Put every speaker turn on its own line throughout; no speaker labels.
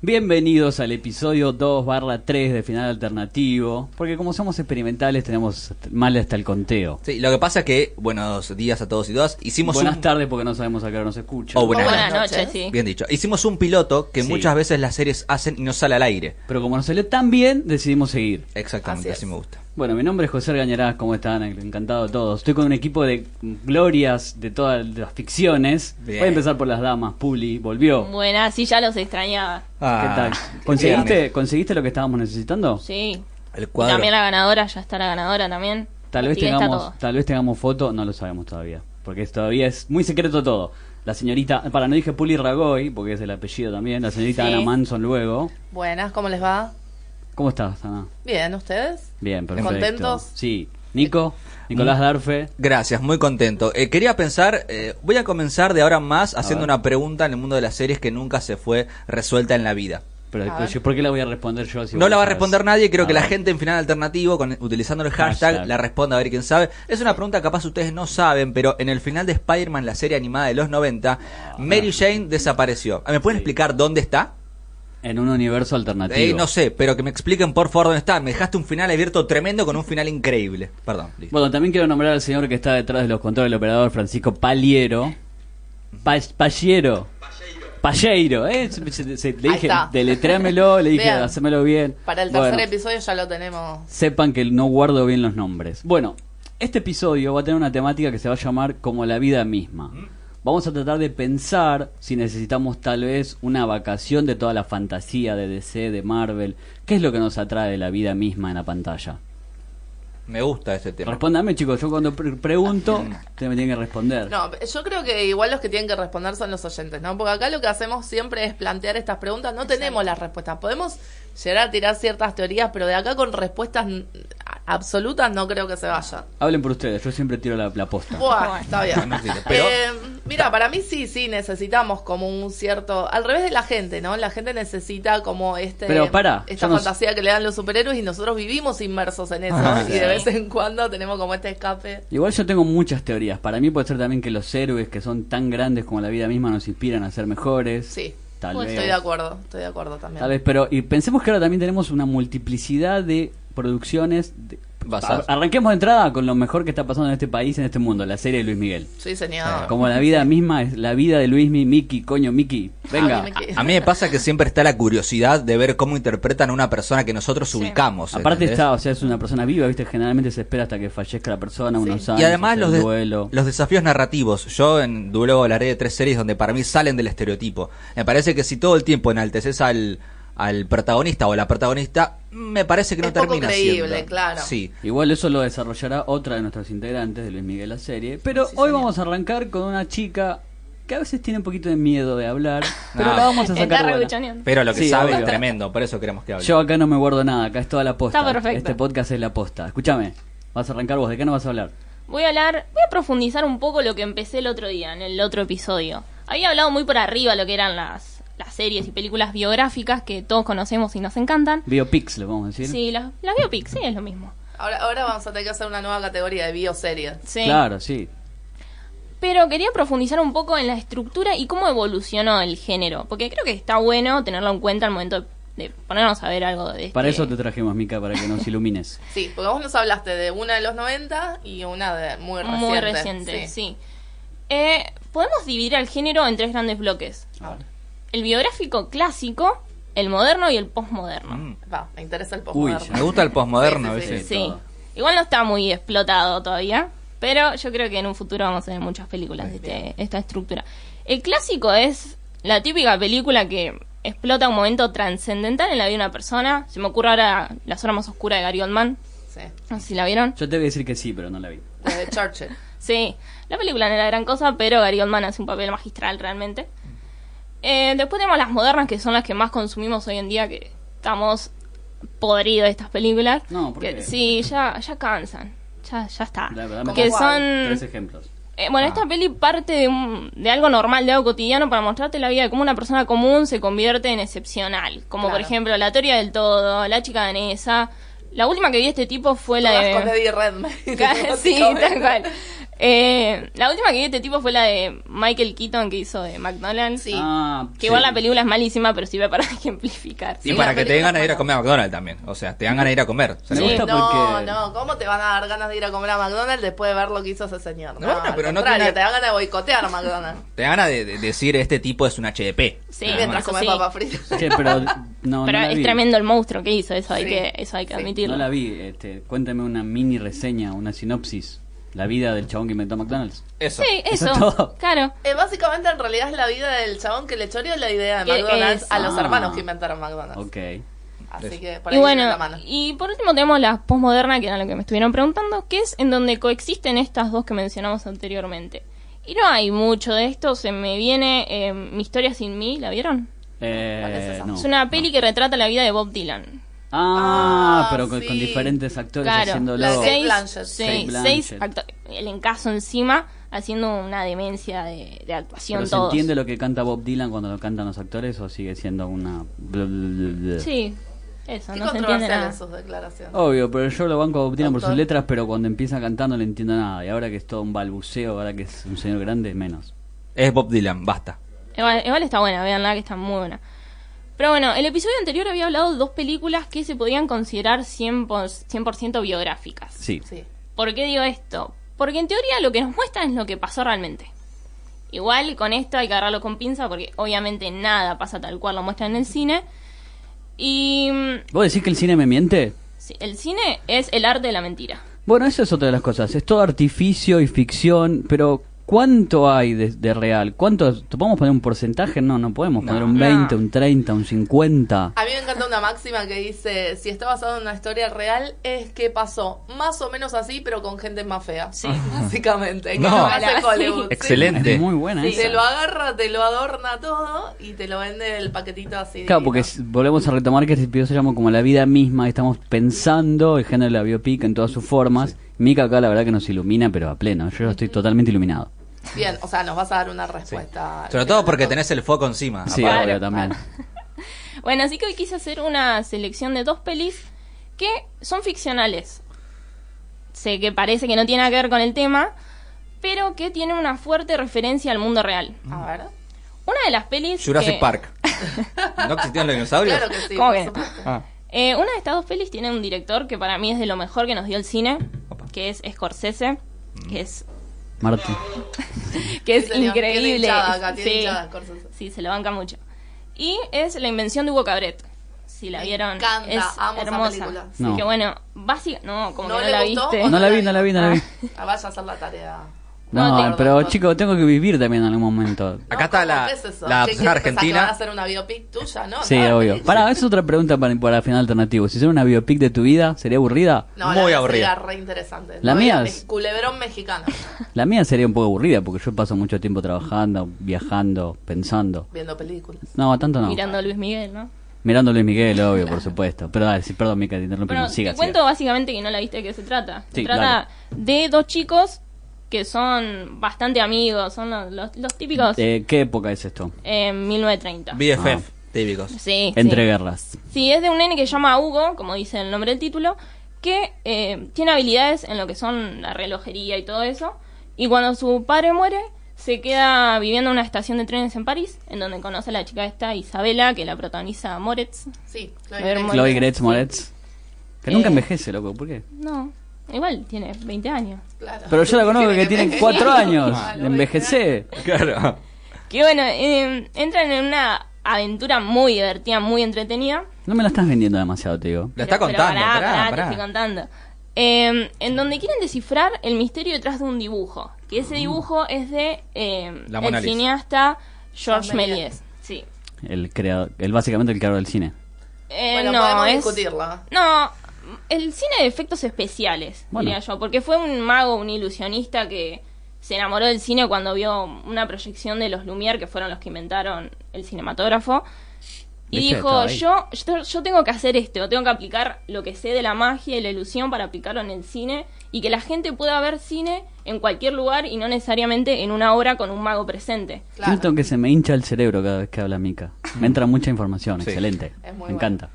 Bienvenidos al episodio 2 barra 3 de Final Alternativo, porque como somos experimentales tenemos mal hasta el conteo.
Sí, lo que pasa es que, buenos días a todos y todas, hicimos
Buenas
un...
tardes porque no sabemos a qué hora nos escucha.
Oh, buenas,
Buenas
noches.
noches, sí.
Bien dicho. Hicimos un piloto que
Sí.
muchas veces las series hacen y no sale al aire.
Pero como nos salió tan bien, decidimos seguir.
Exactamente,
Así
me gusta.
Bueno, mi nombre es José Gañarás, ¿cómo están? Encantado de todos. Estoy con un equipo de glorias de todas las ficciones.
Bien.
Voy a empezar por las damas. Puli, volvió.
Buenas, sí, ya los extrañaba.
¿Qué tal? ¿Conseguiste, ¿Conseguiste lo que estábamos necesitando?
Sí.
El
Y
cuadro.
también la ganadora, ya está la ganadora también.
Tal vez tengamos, tal vez tengamos foto, no lo sabemos todavía, porque es- todavía es muy secreto todo. La señorita, para no dije Puli Ragoy, porque es el apellido también, la señorita
Sí.
Ana Manson luego.
Buenas, ¿cómo les va?
¿Cómo estás, Ana?
Bien, ¿ustedes?
Bien, perfecto.
¿Contentos?
Sí. Nico, Nicolás Darfe.
Gracias, muy contento. Eh, quería pensar, eh, voy a comenzar de ahora en más haciendo una pregunta en el mundo de las series que nunca se fue resuelta en la vida.
Pero, yo, ¿por qué la voy a responder yo? si
no la va a responder nadie, creo
A
que la gente en final alternativo, con, utilizando el hashtag,
Hashtag.
la responda a ver quién sabe. Es una pregunta capaz ustedes no saben, pero en el final de Spider-Man, la serie animada de los 90, Mary Jane desapareció. ¿Me pueden explicar dónde está?
En un universo alternativo.
Eh, no sé, pero que me expliquen por favor dónde está. Me dejaste un final abierto tremendo con un final increíble. Perdón. listo.
Bueno, también quiero nombrar al señor que está detrás de los controles del operador, Francisco Paliero. Pa Pallero. Palleiro, ¿eh? Se- se- se- le dije, deletréamelo, le dije,
Vean.
hacémelo bien.
Para el tercer
Bueno.
episodio ya lo tenemos.
sepan que no guardo bien los nombres. Bueno, este episodio va a tener una temática que se va a llamar como la vida misma. Vamos a tratar de pensar si necesitamos tal vez una vacación de toda la fantasía de DC, de Marvel. ¿Qué es lo que nos atrae de la vida misma en la pantalla?
Me gusta este tema.
Respóndame, chicos. Yo cuando pre- pregunto, ustedes me tienen que responder.
No, yo creo que igual los que tienen que responder son los oyentes, ¿no? Porque acá lo que hacemos siempre es plantear estas preguntas. No tenemos las respuestas. Podemos llegar a tirar ciertas teorías, pero de acá con respuestas absolutas no creo que se vayan.
Hablen por ustedes. Yo siempre tiro la, la posta.
Buah, está bien.
Pero-
Eh, mira, para mí sí, sí, necesitamos como un cierto... Al revés de la gente, ¿no? La gente necesita como este
Pero pará,
esta fantasía que le dan los superhéroes y nosotros vivimos inmersos en eso.
Ah,
y de vez en cuando tenemos como este escape.
Igual yo tengo muchas teorías. Para mí puede ser también que los héroes que son tan grandes como la vida misma nos inspiran a ser mejores.
Sí,
Tal
Pues
vez.
estoy de acuerdo, estoy de acuerdo también.
Tal vez, pero y pensemos que ahora también tenemos una multiplicidad de producciones. de- Arranquemos de entrada con lo mejor que está pasando en este país, en este mundo, la serie de Luis Miguel.
Sí, señor.
Como la vida misma es la vida de Luis Mi, Miki, coño, Miki, venga.
A mí me queda-
A mí me pasa que siempre está la curiosidad de ver cómo interpretan a una persona que nosotros ubicamos.
Aparte
¿entendés?
está, o sea, es una persona viva, ¿viste? Generalmente se espera hasta que fallezca la persona, unos años.
Y además los, de-
duelo.
los desafíos narrativos. Yo en luego hablaré de tres series donde para mí salen del estereotipo. Me parece que si todo el tiempo enalteces al, al protagonista o a la protagonista, me parece que no
Es poco
termina
creíble,
siendo.
claro.
Sí.
Igual eso lo desarrollará otra de nuestros integrantes de Luis Miguel la serie. Pero
Sí,
hoy
señor.
vamos a arrancar con una chica que a veces tiene un poquito de miedo de hablar, pero
Ah.
la vamos a
Está
sacar buena.
Pero lo que
Sí,
sabe
obvio.
es tremendo, por eso queremos que hable.
Yo acá no me guardo nada, acá es toda la posta.
Está perfecto.
Este podcast es la posta. Escúchame, vas a arrancar vos, ¿de qué no vas a hablar?
Voy a hablar, voy a profundizar un poco lo que empecé el otro día, en el otro episodio. Había hablado muy por arriba lo que eran las, las series y películas biográficas que todos conocemos y nos encantan.
Biopics, le vamos a decir.
Sí, las, las biopics, sí, es lo mismo.
Ahora, ahora vamos a tener que hacer una nueva categoría de bioseries.
Sí.
Claro, sí.
Pero quería profundizar un poco en la estructura y cómo evolucionó el género. Porque creo que está bueno tenerlo en cuenta al momento de ponernos a ver algo de este...
Para eso te trajimos, Mica, para que nos ilumines.
Sí, porque vos nos hablaste de una de los 90 y una de muy reciente.
Muy reciente, sí. Eh, podemos dividir al género en tres grandes bloques.
A ver,
El biográfico clásico, el moderno y el postmoderno.
Mm.
Va, me interesa el
Uy,
postmoderno.
Me gusta el posmoderno
Sí, sí,
a veces.
sí.
Sí.
todo.
Igual no está muy explotado todavía, pero yo creo que en un futuro vamos a ver muchas películas de este- esta estructura. El clásico es la típica película que explota un momento trascendental en la vida de una persona. Se me ocurre ahora La zona más oscura de Gary Oldman.
Sí,
No sé si la vieron.
Yo te voy a decir que sí, pero no la vi.
la de Churchill.
Sí, la película no era gran cosa, pero Gary Oldman hace un papel magistral realmente. Eh, después tenemos las modernas, que son las que más consumimos hoy en día, que estamos podridos de estas películas.
No, ¿por
que,
qué?
Sí, ya, ya cansan. Ya, ya está.
La verdad, me
que
¿Cómo
son...
Tres ejemplos.
Eh, bueno,
Ah.
esta peli parte de, un- de algo normal, de algo cotidiano, para mostrarte la vida de cómo una persona común se convierte en excepcional. Como por ejemplo la teoría del todo, la chica danesa. La última que vi de este tipo fue la de...
con Eddie Redmayne.
sí, tal cual. Eh, la última que vi de este tipo fue la de Michael Keaton que hizo de McDonald's.
Sí.
Ah,
Que
sí.
igual la película es malísima, pero sirve para ejemplificar.
Y
Sí,
para que te den ganas de ir a comer a McDonald's también. O sea, te dan ganas de ir a comer. O sea,
Sí.
gusta
No,
porque...
no, ¿cómo te van a dar ganas de ir a comer a McDonald's después de ver lo que hizo ese señor? No,
No, bueno,
al
pero no tiene-
te dan ganas de boicotear a McDonald's.
Te dan ganas de, de decir este tipo es un HDP.
Sí,
Nada
Mientras comes
sí.
papas fritas.
Pero no,
Pero
no la
es
vi.
tremendo el monstruo que hizo, eso hay
Sí.
que, eso hay que
Sí.
admitirlo.
No la vi. Este, cuéntame una mini reseña, una sinopsis. La vida del chabón que inventó McDonald's.
Eso.
Sí,
Eso
eso,
es todo.
claro.
Eh, básicamente, en realidad, es la vida del chabón que le choreó la idea de McDonald's a los hermanos que inventaron McDonald's.
Ok.
Así que por
Y
ahí
bueno,
la mano.
y por último tenemos la postmoderna, que era lo que me estuvieron preguntando, que es en donde coexisten estas dos que mencionamos anteriormente. Y no hay mucho de esto, se me viene eh, Mi historia sin mí, ¿la vieron?
Eh,
es
una peli que retrata la vida de Bob Dylan.
Ah,
Ah,
pero con,
sí.
con diferentes actores
Claro,
haciéndolo.
Seis,
Blanchett.
seis, el encaso encima, haciendo una demencia de, de actuación
¿Pero se entiende lo que canta Bob Dylan cuando lo cantan los actores o sigue siendo una...
Sí, eso,
Qué
no se entiende nada.
sus declaraciones.
Obvio, pero yo lo banco a Bob Dylan por sus letras, pero cuando empieza cantando no le entiendo nada. Y ahora que es todo un balbuceo, ahora que es un señor grande, menos.
Es Bob Dylan, basta.
Igual, igual está buena, veanla que está muy buena. Pero bueno, el episodio anterior había hablado de dos películas que se podían considerar 100%, 100% biográficas.
Sí.
Sí.
¿Por qué digo esto? Porque en teoría lo que nos muestran es lo que pasó realmente. Igual con esto hay que agarrarlo con pinza porque obviamente nada pasa tal cual lo muestran en el cine. Y mm,
¿Vos decís que el cine me miente?
sí, el cine es el arte de la mentira.
Bueno, eso es otra de las cosas. Es todo artificio y ficción, pero ¿cuánto hay de, de real? ¿Cuánto? ¿Te podemos poner un porcentaje? No, no podemos poner un
No.
20, un 30, un 50.
A mí me encanta una máxima que dice, si está basado en una historia real, es que pasó más o menos así, pero con gente más fea.
Sí.
Básicamente. Que
No.
no hace
Sí.
Hollywood. Sí.
Excelente.
Es muy buena
Sí.
esa.
Te lo agarra, te lo adorna todo y te lo vende el paquetito así.
Claro,
divino.
porque volvemos a retomar que este episodio se llama como la vida misma, y estamos pensando el género de la biopic en todas sus formas. Mika acá la verdad que nos ilumina, pero a pleno. Yo estoy totalmente iluminado.
Bien, o sea, nos vas a dar una respuesta.
Sobre todo porque tenés el foco encima.
Sí,
aparte.
obvio, también.
Bueno, así que hoy quise hacer una selección de dos pelis que son ficcionales. Sé que parece que no tiene nada que ver con el tema, pero que tienen una fuerte referencia al mundo real.
A ver.
Una de las pelis.
Jurassic
que-
Park. ¿No existían los dinosaurios?
Claro que sí.
¿Cómo que.
Ah.
Eh, una de estas dos pelis tiene un director que para mí es de lo mejor que nos dio el cine,
Opa.
que es Scorsese, que es,
Martín.
que es
señor.
Increíble.
hinchada acá, tiene
sí,
hinchada
sí, se lo banca mucho. Y es La invención de Hugo Cabret. Si la
Me
vieron,
encanta,
es
amo esa
hermosa.
película.
Así
No.
que bueno, básica, no, como
¿No
que no
le
la
gustó
viste.
No la vi, no la vi, no la vi.
Ah, vaya a hacer la tarea.
No, pero chicos, tengo que vivir también en algún momento.
Acá está la-
¿Qué es eso?
la
¿Qué-
adaptación
qué pensás, que
argentina.
a hacer una biopic tuya, ¿no?
Sí,
No,
obvio.
sí.
Pará, es otra pregunta para, para final alternativo. Si hiciera una biopic de tu vida, ¿sería aburrida?
No,
Muy
la
aburrida.
sería re interesante.
La
No,
mía es-
Culebrón mexicano.
La mía sería un poco aburrida porque yo paso mucho tiempo trabajando, viajando, pensando.
Viendo películas.
No, tanto no.
Mirando a Luis Miguel, ¿no?
Mirando a Luis Miguel, obvio, por supuesto. Pero dale, sí, perdón, Mica, te interrumpimos.
Bueno,
siga,
te cuento básicamente que no la viste de qué se trata.
Sí,
se trata de dos chicos que son bastante amigos, son los, los- los típicos
¿De qué época es esto?
en 1930.
BFF,
Ah.
típicos.
Sí,
Entre
sí.
guerras.
Sí, es de un nene que se llama Hugo, como dice el nombre del título, que eh, tiene habilidades en lo que son la relojería y todo eso. Y cuando su padre muere, se queda viviendo en una estación de trenes en París, en donde conoce a la chica esta, Isabela, que la protagoniza Moretz.
Sí.
Chloe Gretz Moretz. Que nunca
Eh.
envejece, loco, ¿por qué?
No, igual tiene 20 años.
Claro.
Pero yo la conozco que tiene
envejecer.
cuatro años.
Claro,
Envejece.
Claro.
Que bueno, eh, entran en una aventura muy divertida, muy entretenida.
No me la estás vendiendo demasiado, te digo.
La está
Pero- pero
contando,
pará,
pará,
pará,
pará.
te estoy contando. Eh, en donde quieren descifrar el misterio detrás de un dibujo. Que ese dibujo es de eh,
La
el cineasta Georges
Jean Méliès.
Méliès. Sí.
El creador, el básicamente el creador del cine.
Eh,
Bueno,
no,
podemos
es-
discutirla.
No, el cine de efectos especiales,
Bueno.
diría yo. Porque fue un mago, un ilusionista que se enamoró del cine cuando vio una proyección de los Lumière, que fueron los que inventaron el cinematógrafo. Y
¿Viste?
dijo, yo, yo, yo tengo que hacer esto, tengo que aplicar lo que sé de la magia y la ilusión para aplicarlo en el cine y que la gente pueda ver cine en cualquier lugar y no necesariamente en una obra con un mago presente.
Claro.
Siento que se me hincha el cerebro cada vez que habla Mica. Me entra mucha información,
Sí.
excelente.
Es muy
me encanta.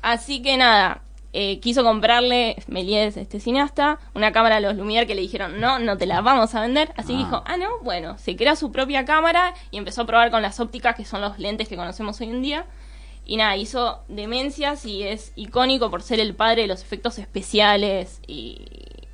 Así que nada, eh, quiso comprarle, Méliès, este cineasta, una cámara a los Lumière que le dijeron, no, no te la vamos a vender. Así que
Ah.
dijo, ah, no, bueno, se crea su propia cámara y empezó a probar con las ópticas, que son los lentes que conocemos hoy en día. Y nada, hizo demencias y es icónico por ser el padre de los efectos especiales y,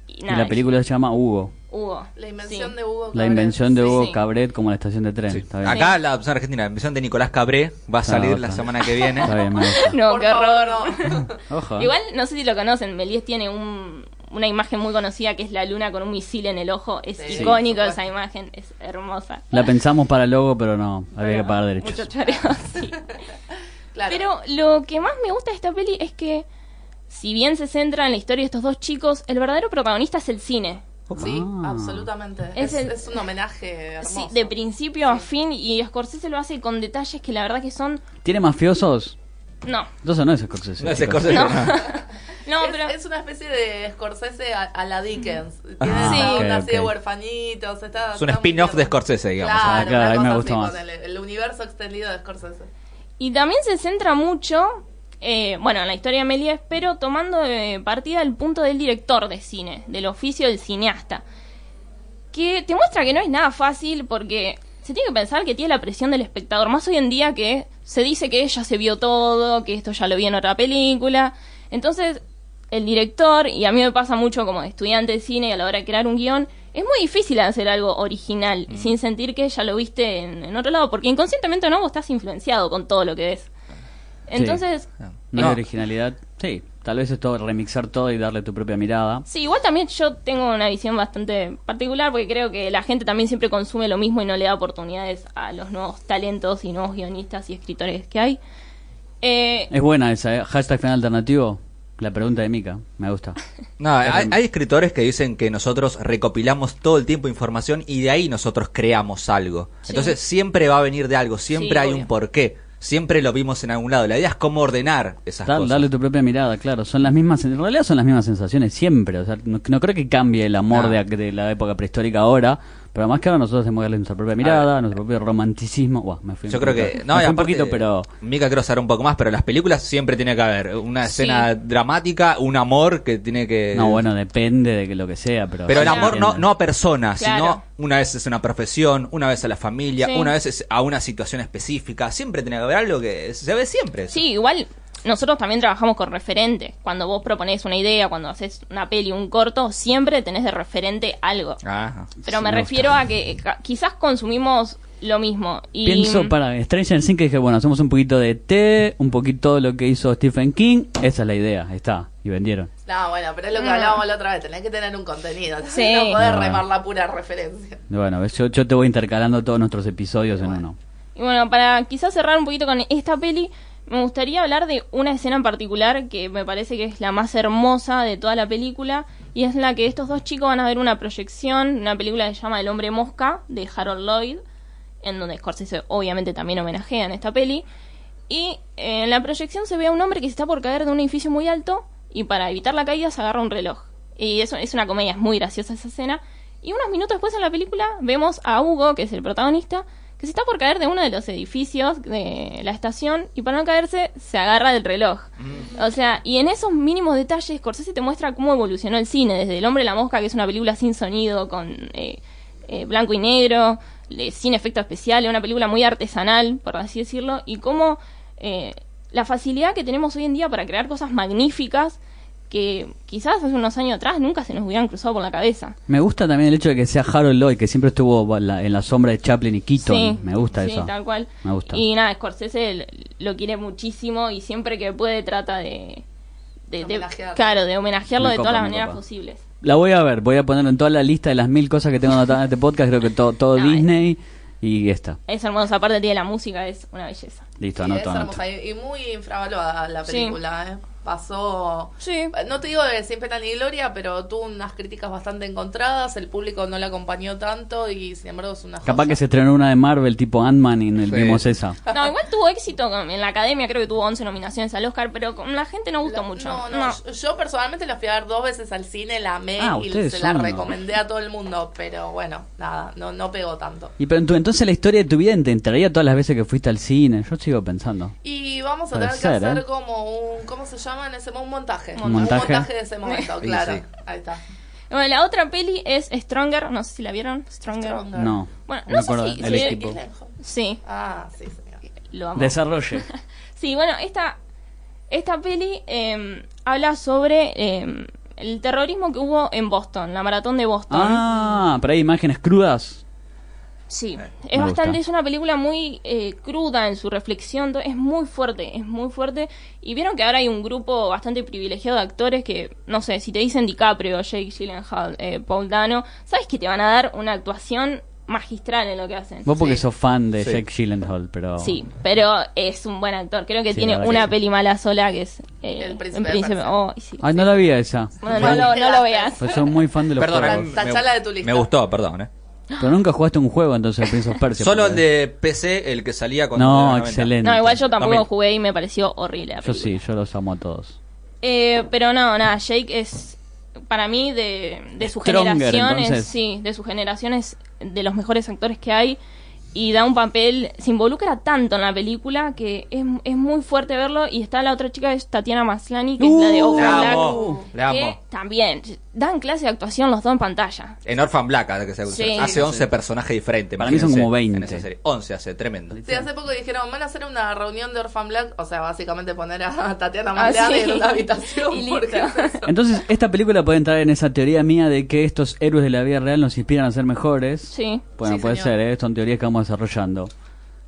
y
Y
nada.
la película se llama Hugo.
Hugo.
La invención
sí.
de Hugo
La
Cabret.
invención de. Hugo
Sí.
Cabret como la estación de tren.
Sí.
Está bien.
Acá la opción argentina, la invención de Nicolás Cabré va a salir la semana que viene.
Está bien.
No,
Por
qué
favor,
horror.
no.
Ojo.
Igual, no sé si lo conocen, Méliès tiene un- una imagen muy conocida que es la luna con un misil en el ojo. Es
Sí,
icónico esa imagen, es hermosa.
La pensamos para el logo, pero no, había que
Pero,
pagar derechos.
mucho choreo, sí.
Claro.
Pero lo que más me gusta de esta peli es que, si bien se centra en la historia de estos dos chicos, el verdadero protagonista es el cine.
Sí,
Ah.
absolutamente.
Es
Es,
el-
es un homenaje
Sí,
hermoso.
de principio a fin, y Scorsese lo hace con detalles que la verdad que son...
¿Tiene mafiosos?
No,
Entonces no es Scorsese.
No,
chicos.
Scorsese,
No.
es,
pero...
es una especie de Scorsese a, a la Dickens. Tiene
Ah,
esa
ok,
onda así de huerfanitos. Está,
Es un spin-off de. Scorsese, digamos.
Claro,
Ah, claro,
una
ahí me gusta
así,
más.
el universo extendido de Scorsese.
Y también se centra mucho, eh, bueno, en la historia de Méliès, pero tomando eh, partida el punto del director de cine, del oficio del cineasta. Que te muestra que no es nada fácil porque se tiene que pensar que tiene la presión del espectador. Más hoy en día que se dice que ya se vio todo, que esto ya lo vi en otra película. Entonces, el director, y a mí me pasa mucho como estudiante de cine y a la hora de crear un guion, es muy difícil hacer algo original sin sentir que ya lo viste en, en otro lado, porque inconscientemente no, vos estás influenciado con todo lo que ves. Entonces,
No,
No.
hay originalidad. Sí, tal vez es todo remixar todo y darle tu propia mirada.
sí, igual también yo tengo una visión bastante particular, porque creo que la gente también siempre consume lo mismo y no le da oportunidades a los nuevos talentos y nuevos guionistas y escritores que hay. Eh,
Es buena esa, ¿eh? Hashtag final alternativo. La pregunta de Mika, me gusta.
No, hay, hay escritores que dicen que nosotros recopilamos todo el tiempo información y de ahí nosotros creamos algo.
Sí.
Entonces siempre va a venir de algo, siempre
Sí,
hay
obvio.
un porqué. Siempre lo vimos en algún lado. La idea es cómo ordenar esas cosas.
darle tu propia mirada, claro. Son las mismas, en realidad son las mismas sensaciones siempre. O sea, no, no creo que cambie el amor
No.
de, de la época prehistórica ahora. Pero además que ahora nosotros tenemos que darle nuestra propia mirada, nuestro propio romanticismo. Buah, me fui un
Yo creo
poquito-
que.
me
No,
fui
y
un poquito, pero.
Mika quiero saber un poco más, pero en las películas siempre tiene que haber una
Sí.
escena dramática, un amor que tiene que.
No, bueno, depende de que lo que sea, pero.
Pero el amor no, no a personas,
Claro.
sino una vez es una profesión, una vez a la familia,
Sí.
una vez es a una situación específica. Siempre tiene que haber algo que se ve siempre. eso.
Sí, igual nosotros también trabajamos con referente. Cuando vos proponés una idea, cuando haces una peli, un corto, siempre tenés de referente algo.
Ajá.
Pero
Sí,
me
me
refiero a que eh, quizás consumimos lo mismo. Y...
Pienso para Stranger Things que dije, bueno, hacemos un poquito de té, un poquito de lo que hizo Stephen King. Esa es la idea, está. Y vendieron.
No, bueno, pero es lo que
Mm.
hablábamos la otra vez. Tenés que tener un contenido.
Sí.
No podés
No.
remar la pura referencia.
Bueno, yo, yo te voy intercalando todos nuestros episodios en uno.
Y bueno, para quizás cerrar un poquito con esta peli, me gustaría hablar de una escena en particular que me parece que es la más hermosa de toda la película. Y es la que estos dos chicos van a ver una proyección, una película que se llama El hombre mosca, de Harold Lloyd, en donde Scorsese obviamente también homenajea en esta peli. Y en la proyección se ve a un hombre que se está por caer de un edificio muy alto y para evitar la caída se agarra un reloj. Y eso es una comedia, es muy graciosa esa escena. Y unos minutos después en la película vemos a Hugo, que es el protagonista, que se está por caer de uno de los edificios de la estación y para no caerse se agarra del reloj. O sea, y en esos mínimos detalles Scorsese te muestra cómo evolucionó el cine, desde El hombre y la mosca, que es una película sin sonido, con eh, eh, blanco y negro, eh, sin efecto especial, una película muy artesanal, por así decirlo, y cómo eh, la facilidad que tenemos hoy en día para crear cosas magníficas que quizás hace unos años atrás nunca se nos hubieran cruzado por la cabeza.
Me gusta también el hecho de que sea Harold Lloyd, que siempre estuvo en la, en la sombra de Chaplin y Keaton.
Sí,
Me gusta
sí,
eso.
tal cual.
Me gusta.
Y nada, Scorsese lo quiere muchísimo y siempre que puede trata de... de, claro, de homenajearlo
Me
de
copa,
todas las maneras
copa.
posibles.
La voy a ver, voy a poner en toda la lista de las mil cosas que tengo anotadas en este podcast. Creo que todo, todo
No,
Disney y esta.
Es hermoso, aparte tiene la música, es una belleza.
Listo,
Sí, es
anoto, anoto.
hermosa y y muy infravalorada la
Sí.
película. ¿eh? Pasó.
Sí.
No te digo de sin pena ni gloria, pero tuvo unas críticas bastante encontradas. El público no la acompañó tanto y sin embargo es una
Capaz
joya.
que se estrenó una de Marvel tipo Ant-Man y
Sí.
vimos esa.
No, igual tuvo éxito en la academia, creo que tuvo 11 nominaciones al Oscar, pero con la gente no gustó
La-
mucho.
No, no,
No.
Yo, personalmente la fui a ver dos veces al cine, la amé
Ah,
y se la recomendé a todo el mundo, pero bueno, nada, no, no pegó tanto.
Y pero entonces la historia de tu vida te entraría todas las veces que fuiste al cine. Yo sigo pensando.
Y vamos a
Puede
tener
ser,
que hacer
¿eh?
como un, ¿cómo se llama en ese momento? Un montaje.
Un
montaje.
de ese momento,
Sí,
claro.
sí.
Ahí está.
Bueno, la otra peli es Stronger, no sé si la vieron. Stronger.
Stronger.
No.
Bueno,
me
no sé
acuerdo.
si-
el
si-
equipo.
Sí,
Ah, sí, señor.
lo amo.
Desarrolle.
Sí, bueno, esta, esta peli eh, habla sobre eh, el terrorismo que hubo en Boston, la maratón de Boston.
Ah, pero hay imágenes crudas.
Sí,
me
es bastante,
gusta.
es una película muy eh, cruda en su reflexión, es muy fuerte, es muy fuerte. Y vieron que ahora hay un grupo bastante privilegiado de actores que, no sé, si te dicen DiCaprio, Jake Gyllenhaal, eh, Paul Dano, sabes que te van a dar una actuación magistral en lo que hacen.
Vos porque
Sí.
sos fan de
Sí.
Jake Gyllenhaal, pero...
Sí, pero es un buen actor. Creo que
Sí,
tiene una
que
peli mala sola que es eh,
El Príncipe.
Oh.
Ay, no la vi a esa.
No, lo, no lo veas.
Pues soy muy fan de los
Perdón, me-
Tachala de tu lista.
Me gustó, perdón, eh.
Pero nunca jugaste un juego entonces el Prince of Persia.
Solo el de PC, el que salía cuando
No,
era 90.
excelente.
No, igual yo tampoco
También.
jugué y me pareció horrible. la
Yo
película.
sí, yo los amo a todos.
Eh, pero no, nada, Jake es para mí de, de su
Stronger,
generación es,
entonces.
sí, de su generación es de los mejores actores que hay y da un papel, se involucra tanto en la película que es, es muy fuerte verlo y está la otra chica es Tatiana Maslany que es la de
Uh,
Orphan
la
Black
amo, la
que
amo.
también dan clase de actuación los dos en pantalla.
En Orphan Black, que se
Sí.
hace 11 personajes diferentes.
Para mí son como 20.
en esa serie. 11 hace, tremendo.
Sí, hace poco dijeron, van a hacer una reunión de Orphan Black, o sea, básicamente poner a Tatiana
Ah,
Maslany
sí.
en una habitación.
Y
porque es.
Entonces, esta película puede entrar en esa teoría mía de que estos héroes de la vida real nos inspiran a ser mejores.
Sí.
Bueno,
Sí,
puede
señor.
ser, ¿eh? son teorías que vamos desarrollando.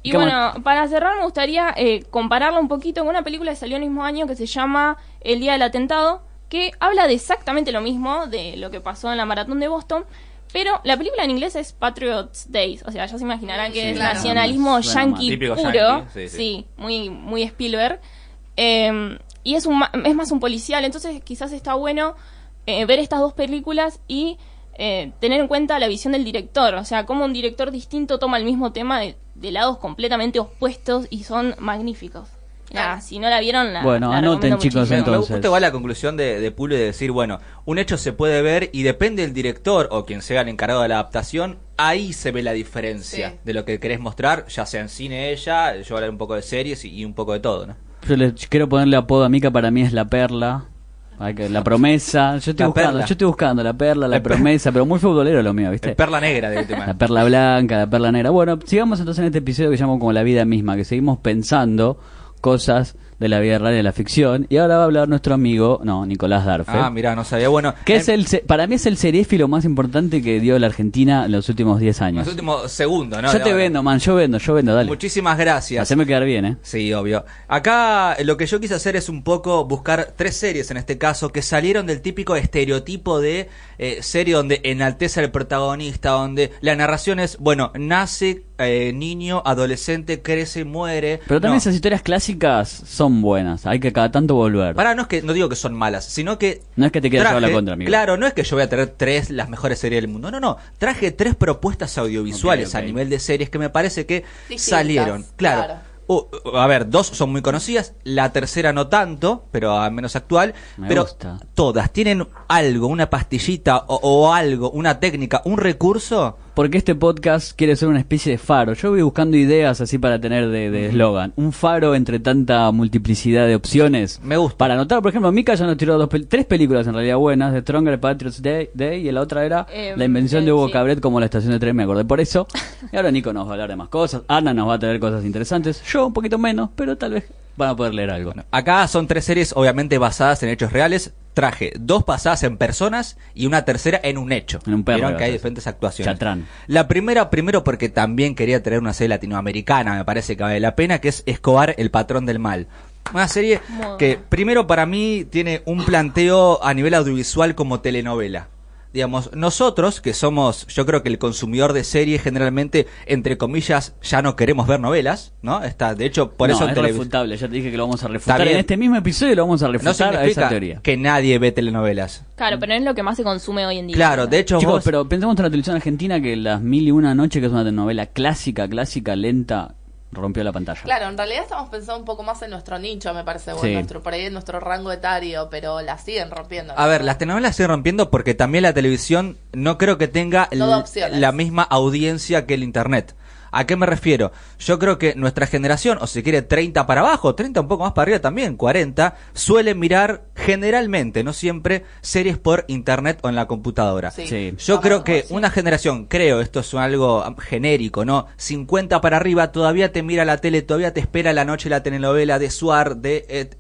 Y
¿Qué
bueno, para cerrar me gustaría eh, compararlo un poquito con una película que salió el mismo año que se llama El Día del Atentado, que habla de exactamente lo mismo, de lo que pasó en la maratón de Boston, pero la película en inglés es Patriots Days, o sea, ya se imaginarán que
Sí,
es
claro.
nacionalismo
mal.
yankee puro,
yankee, sí, sí.
sí, muy, muy Spielberg, Eh, y es, un, ma- es más un policial, entonces quizás está bueno eh, ver estas dos películas y eh, tener en cuenta la visión del director, o sea, cómo un director distinto toma el mismo tema de, de lados completamente opuestos y son magníficos. Nada, si no la vieron, la,
Bueno,
la
anoten, chicos,
muchísimo.
Me, me
entonces.
gusta igual la conclusión de, de Pulo de decir, bueno, un hecho se puede ver y depende del director o quien sea el encargado de la adaptación, ahí se ve la diferencia
Sí.
de lo que querés mostrar, ya sea en cine ella, yo hablar un poco de series y, y un poco de todo, ¿no?
Yo le quiero ponerle apodo a Mika, para mí es la perla. La promesa, yo estoy
La
buscando,
perla.
yo estoy buscando la perla, la
La per-
promesa, pero muy futbolero lo mío, ¿viste?
Perla negra del
La perla blanca, la perla negra. Bueno, sigamos entonces en este episodio que llamo como la vida misma, que seguimos pensando cosas de la vida real y de la ficción. Y ahora va a hablar nuestro amigo, no, Nicolás Darfe.
Ah, mira, no sabía. Bueno,
que
en
es el, se- para mí es el seriéfilo más importante que dio la Argentina en los últimos 10 años.
los últimos segundos, ¿no?
yo te
ahora.
vendo, man, yo vendo, yo vendo, dale.
Muchísimas gracias.
Haceme quedar bien, ¿eh?
Sí, obvio. Acá eh, lo que yo quise hacer es un poco buscar tres series en este caso que salieron del típico estereotipo de eh, serie donde enaltece al protagonista, donde la narración es, bueno, nace, eh, niño, adolescente, crece, muere.
Pero también
No.
esas historias clásicas son buenas, hay que cada tanto volver.
Pará, no es que no digo que son malas, sino que
No es que te quieras llevar la contra, amigo.
Claro, no es que yo voy a tener tres las mejores series del mundo. No, no, traje tres propuestas audiovisuales a nivel de series que me parece que
Distintas,
salieron. Claro.
claro.
Uh, uh, a ver, dos son muy conocidas, la tercera no tanto, pero al menos actual.
Me
pero
gusta.
todas tienen algo, una pastillita o, o algo, una técnica, un recurso.
Porque este podcast quiere ser una especie de faro. Yo voy buscando ideas así para tener de de eslogan. Un faro entre tanta multiplicidad de opciones.
Me gusta.
Para anotar, por ejemplo, Mika ya nos tiró dos pel- tres películas en realidad buenas. De Stronger Patriots Day, Day y la otra era
Eh,
La invención
eh,
de Hugo
sí.
Cabret como la estación de tren, me acordé por eso. Y ahora Nico nos va a hablar de más cosas. Ana nos va a traer cosas interesantes. Yo un poquito menos, pero tal vez van a poder leer algo.
Acá son tres series obviamente basadas en hechos reales. Traje dos basadas en personas y una tercera en un hecho.
En un perro,
Vieron que hay diferentes actuaciones.
Chatrán.
La primera, primero porque también quería traer una serie latinoamericana, me parece que vale la pena, que es Escobar, el patrón del mal. Una serie que primero para mí tiene un planteo a nivel audiovisual como telenovela. Digamos, nosotros, que somos, yo creo que el consumidor de series generalmente, entre comillas, ya no queremos ver novelas, ¿no? Está, de hecho, por
no,
eso en
es refutable. Ya te dije que lo vamos a refutar. En este mismo episodio lo vamos a
no
refutar a esa teoría.
que nadie ve telenovelas.
Claro, pero es lo que más se consume hoy en día.
Claro, de hecho
Chicos,
vos-
pero pensemos en la televisión argentina que Las Mil y Una Noche, que es una telenovela clásica, clásica, lenta, rompió la pantalla.
Claro, en realidad estamos pensando un poco más en nuestro nicho, me parece, o
Sí.
en nuestro, por ahí en nuestro rango etario, pero la siguen rompiendo.
A ver, las telenovelas siguen rompiendo porque también la televisión no creo que tenga la misma audiencia que el internet. ¿A qué me refiero? Yo creo que nuestra generación, o si quiere 30 para abajo, 30 un poco más para arriba también, 40, suele mirar generalmente, no siempre, series por internet o en la computadora.
Sí.
Sí.
Yo
Vamos,
creo que
sí.
una generación, creo, esto es algo genérico, ¿no? 50 para arriba todavía te mira la tele, todavía te espera la noche la telenovela de Suar, de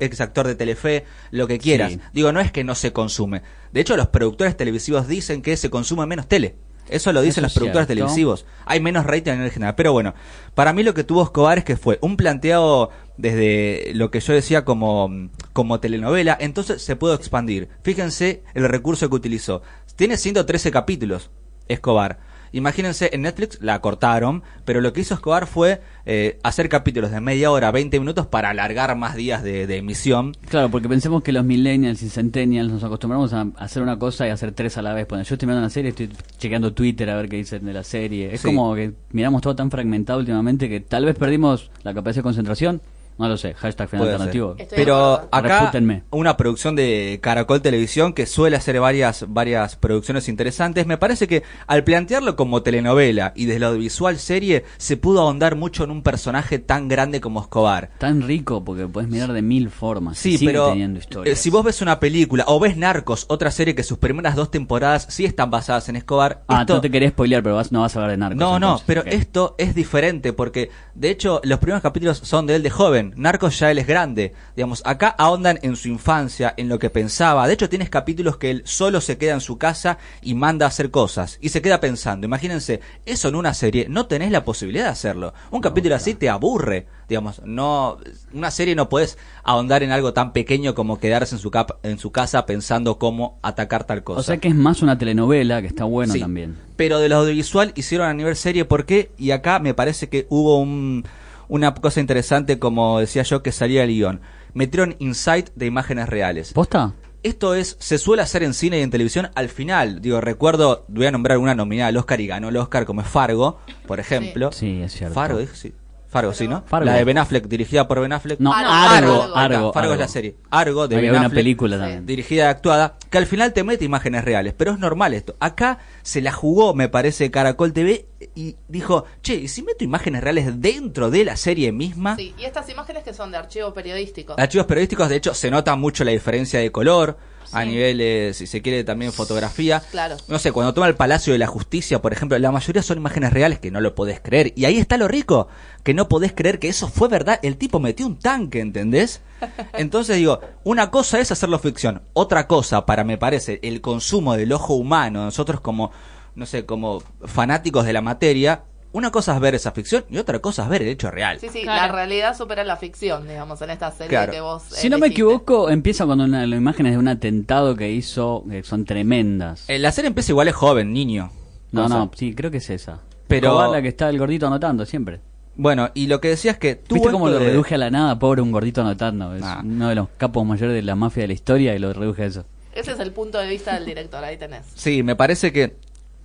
ex actor de Telefe, lo que quieras.
Sí.
Digo, no es que no se consume. De hecho, los productores televisivos dicen que se consume menos tele. Eso lo dicen
Eso
los
es
productores
cierto.
televisivos. Hay menos rating a nivel general. Pero bueno, para mí lo que tuvo Escobar es que fue un planteado desde lo que yo decía como, como telenovela, entonces se pudo expandir. Fíjense el recurso que utilizó. Tiene 113 capítulos, Escobar. Imagínense, en Netflix la cortaron, pero lo que hizo Escobar fue eh, hacer capítulos de media hora, 20 minutos para alargar más días de, de emisión.
Claro, porque pensemos que los millennials y centennials nos acostumbramos a hacer una cosa y hacer tres a la vez. Cuando yo estoy mirando una serie, estoy chequeando Twitter a ver qué dicen de la serie. Es
Sí.
como que miramos todo tan fragmentado últimamente que tal vez perdimos la capacidad de concentración. No lo sé, hashtag final
Puede
alternativo.
ser.
Estoy de
Pero
acuerdo.
acá
Refútenme.
una producción de Caracol Televisión que suele hacer varias varias producciones interesantes. Me parece que al plantearlo como telenovela y desde lo audiovisual serie se pudo ahondar mucho en un personaje tan grande como Escobar.
Tan rico porque puedes mirar de mil formas. y
Sí,
sigue
pero
teniendo historias.
eh, si vos ves una película o ves Narcos, otra serie que sus primeras dos temporadas sí están basadas en Escobar.
Ah,
esto-
no te quería spoilear, pero vas, no vas a hablar de narcos.
no, no,
entonces.
pero
Ok.
esto es diferente porque de hecho los primeros capítulos son de él de joven, Narcos ya él es grande, digamos, acá ahondan en su infancia, en lo que pensaba, de hecho tienes capítulos que él solo se queda en su casa y manda a hacer cosas. Y se queda pensando, imagínense, eso en una serie no tenés la posibilidad de hacerlo, un capítulo así te aburre, digamos, no, una serie no puedes ahondar en algo tan pequeño como quedarse en su, cap- en su casa pensando cómo atacar tal cosa.
O sea que es más una telenovela, que está bueno
Sí,
también.
Pero de lo audiovisual hicieron a nivel serie, ¿por qué? Y acá me parece que hubo un, una cosa interesante, como decía yo, que salía el guion. Metieron insight de imágenes reales.
¿Posta?
Esto es, se suele hacer en cine y en televisión al final. Digo, recuerdo, voy a nombrar una nominada al Oscar y ganó el Oscar como es Fargo, por ejemplo.
Sí, es cierto.
Fargo, dije, sí. Fargo, sí, ¿no?
Fargo.
La de Ben Affleck, dirigida por Ben Affleck.
No,
Argo,
Argo,
Argo.
Argo.
Fargo es la serie. Argo de
Había
Ben
una
Affleck,
película también.
dirigida y actuada, que al final te mete imágenes reales, pero es normal esto. Acá se la jugó, me parece, Caracol TV y dijo, che, ¿y si meto imágenes reales dentro de la serie misma?
Sí, y estas imágenes que son de archivo periodístico.
Archivos periodísticos, de hecho, se nota mucho la diferencia de color, a
Sí.
nivel, eh, si se quiere, también fotografía.
Claro.
No sé, cuando toma el Palacio de la Justicia, por ejemplo, la mayoría son imágenes reales que no lo podés creer. Y ahí está lo rico, que no podés creer que eso fue verdad. El tipo metió un tanque, ¿entendés? Entonces digo, una cosa es hacerlo ficción, otra cosa, para me parece, el consumo del ojo humano, nosotros como, no sé, como fanáticos de la materia, una cosa es ver esa ficción y otra cosa es ver el hecho real.
Sí, sí,
Claro.
la realidad supera la ficción, digamos, en esta serie
Claro.
que vos
Si no me equivoco, empieza cuando una, las imágenes de un atentado que hizo, que son tremendas.
Eh, La serie empieza igual es joven, niño.
no, no, sí, creo que es esa.
Pero-
la que está el gordito anotando siempre.
Bueno, y lo que decía es que tú
¿Viste cómo lo reduje a la nada, pobre un gordito anotando? Es
Ah.
uno de los capos mayores de la mafia de la historia y lo reduje a eso.
Ese es el punto de vista del director, ahí tenés.
Sí, me parece que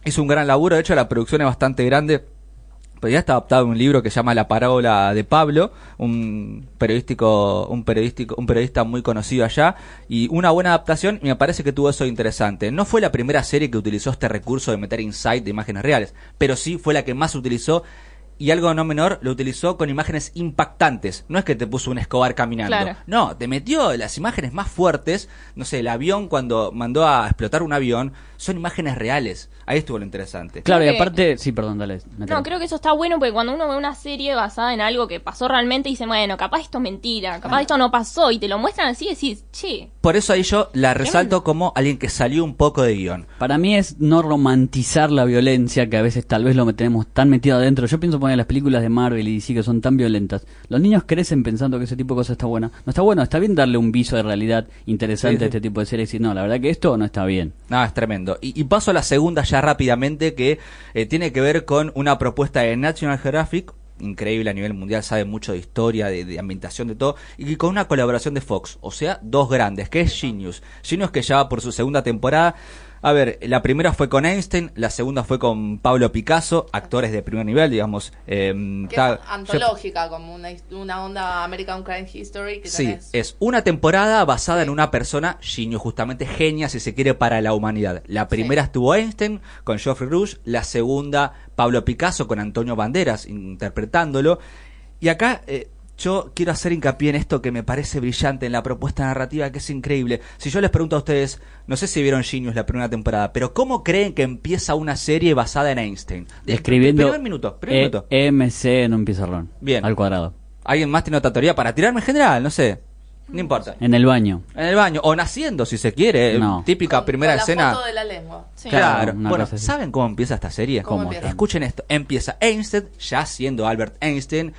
hizo un gran laburo. De hecho, la producción es bastante grande. Pero ya está adaptado un libro que se llama La parábola de Pablo, un periodístico, un periodístico, un periodista muy conocido allá, y una buena adaptación, me parece que tuvo eso interesante. No fue la primera serie que utilizó este recurso de meter insight de imágenes reales, pero sí fue la que más utilizó, y algo no menor, lo utilizó con imágenes impactantes. No es que te puso un Escobar caminando.
Claro.
No, te metió las imágenes más fuertes. No sé, el avión cuando mandó a explotar un avión, son imágenes reales. Ahí estuvo lo interesante.
Claro, y
que-
aparte, sí, perdón, dale.
No, creo que eso está bueno porque cuando uno ve una serie basada en algo que pasó realmente, dice, bueno, capaz esto es mentira, capaz esto no pasó, y te lo muestran así y decís, che,
Por eso ahí yo la resalto como alguien que salió un poco de guion.
Para mí es no romantizar la violencia que a veces tal vez lo tenemos tan metido adentro. Yo pienso poner las películas de Marvel y DC que son tan violentas. Los niños crecen pensando que ese tipo de cosas está buena. No está bueno, está bien darle un viso de realidad interesante
Sí, sí.
a este tipo de series y decir, no, la verdad que esto no está bien.
No, es tremendo. Y, y paso a la segunda ya rápidamente, que eh, tiene que ver con una propuesta de National Geographic, increíble a nivel mundial, sabe mucho de historia, de, de ambientación, de todo, y con una colaboración de Fox, o sea, dos grandes, que es Genius. Genius que ya va por su segunda temporada. A ver, la primera fue con Einstein, la segunda fue con Pablo Picasso, actores de primer nivel, digamos. eh, ta-
antológica, como una, una onda American Crime History que
Sí,
tenés.
es una temporada basada
Sí.
en una persona, genio, justamente genia, si se quiere, para la humanidad. La primera estuvo Einstein con Geoffrey Rush, la segunda Pablo Picasso con Antonio Banderas interpretándolo. Y acá eh, yo quiero hacer hincapié en esto que me parece brillante en la propuesta narrativa, que es increíble. Si yo les pregunto a ustedes, no sé si vieron Genius la primera temporada, pero ¿cómo creen que empieza una serie basada en Einstein?
Escribiendo
Primer minuto, primer
E-
minuto.
EMC en un pizarrón.
Bien.
Al cuadrado.
¿Alguien más tiene otra teoría para tirarme en general? No sé. No importa.
En el baño.
En el baño, o naciendo, si se quiere.
No.
Típica
Con-
primera
con la
escena.
foto de la lengua.
Sí.
Claro. Bueno. ¿saben cómo empieza esta serie?
¿Cómo
¿Cómo?
empieza?
Escuchen esto. Empieza Einstein, ya siendo Albert Einstein,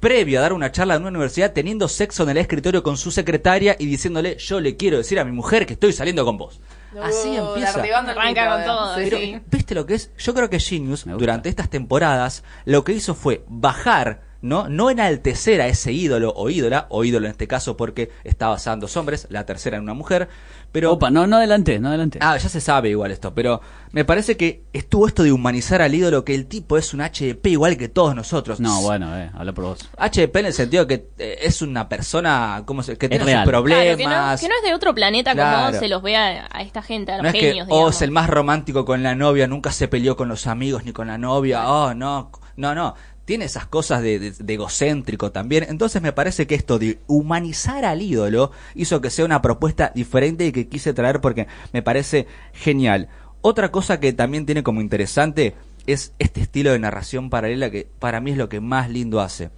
previo a dar una charla en una universidad, teniendo sexo en el escritorio con su secretaria y diciéndole, yo le quiero decir a mi mujer que estoy saliendo con vos. Así empieza.
Arranca con todo.
Pero,
Sí.
¿viste lo que es? Yo creo que Genius, durante estas temporadas, lo que hizo fue bajar, ¿no? No enaltecer a ese ídolo o ídola, o ídolo en este caso porque está basado en dos hombres, la tercera en una mujer, pero...
Opa, no, no adelante, no adelante.
Ah, ya se sabe igual esto, pero me parece que estuvo esto de humanizar al ídolo, que el tipo es un HDP igual que todos nosotros.
No, bueno, eh, habla por vos.
HDP en el sentido que eh, es una persona, ¿cómo se, que tiene
real.
sus
Claro,
problemas.
que, no, que no es de otro planeta
Claro.
como se los ve a, a esta gente, a los
No es que,
genios,
oh, es el más romántico con la novia, nunca se peleó con los amigos ni con la novia, oh, no, no, no. Tiene esas cosas de, de- egocéntrico también. Entonces me parece que esto de humanizar al ídolo hizo que sea una propuesta diferente y que quise traer porque me parece genial. Otra cosa que también tiene como interesante es este estilo de narración paralela que para mí es lo que más lindo hace.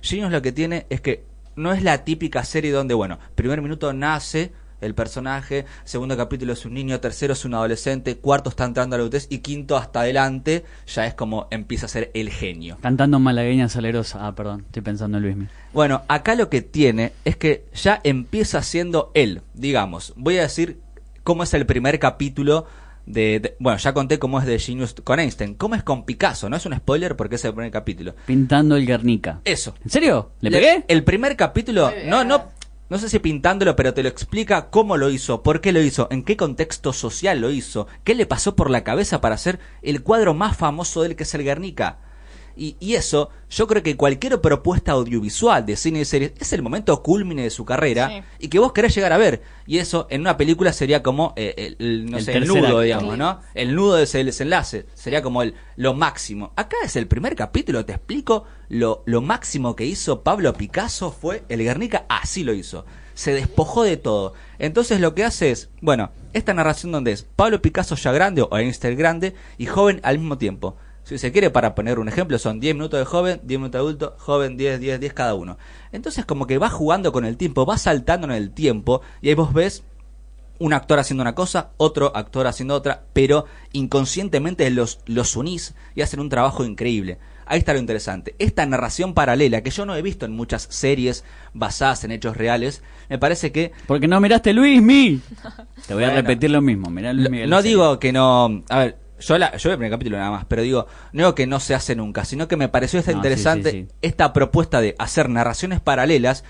Genius lo que tiene es que no es la típica serie donde, bueno, primer minuto nace el personaje, segundo capítulo es un niño, tercero es un adolescente, cuarto está entrando a la adultez y quinto hasta adelante ya es como empieza a ser el genio.
Cantando malagueña salerosa. Ah, perdón, estoy pensando en Luismi.
Bueno, acá lo que tiene es que ya empieza siendo él, digamos. Voy a decir cómo es el primer capítulo de... de- bueno, ya conté cómo es de Genius con Einstein. ¿Cómo es con Picasso? No es un spoiler porque es el primer capítulo.
Pintando el Guernica.
Eso.
¿En serio? ¿Le
Le-
pegué?
El primer capítulo, no, no, no sé si pintándolo, pero te lo explica cómo lo hizo, por qué lo hizo, en qué contexto social lo hizo, qué le pasó por la cabeza para hacer el cuadro más famoso de él que es el Guernica. Y, y eso, yo creo que cualquier propuesta audiovisual de cine y series es el momento culmine de su carrera
Sí.
y que vos querés llegar a ver. Y eso en una película sería como eh, el, el- no
El
sé, el nudo,
acto.
digamos, ¿no? El nudo de ese desenlace. Sería como el, lo máximo. Acá es el primer capítulo, te explico. Lo, lo máximo que hizo Pablo Picasso fue el Guernica, así lo hizo. Se despojó de todo. Entonces lo que hace es, bueno, esta narración donde es Pablo Picasso ya grande o Einstein grande y joven al mismo tiempo. Si se quiere, para poner un ejemplo, son 10 minutos de joven, 10 minutos de adulto, joven, 10, 10, 10 cada uno. Entonces como que va jugando con el tiempo, va saltando en el tiempo y ahí vos ves un actor haciendo una cosa, otro actor haciendo otra, pero inconscientemente los, los unís y hacen un trabajo increíble. Ahí está lo interesante. Esta narración paralela que yo no he visto en muchas series basadas en hechos reales, me parece que...
Porque no miraste Luismi. Te voy a repetir lo mismo. Mirá Luis Miguel
no digo que no... A ver, yo, la, yo vi el primer capítulo nada más, pero digo, no digo que no se hace nunca, sino que me pareció esta
No,
interesante
sí, sí, sí.
esta propuesta de hacer narraciones paralelas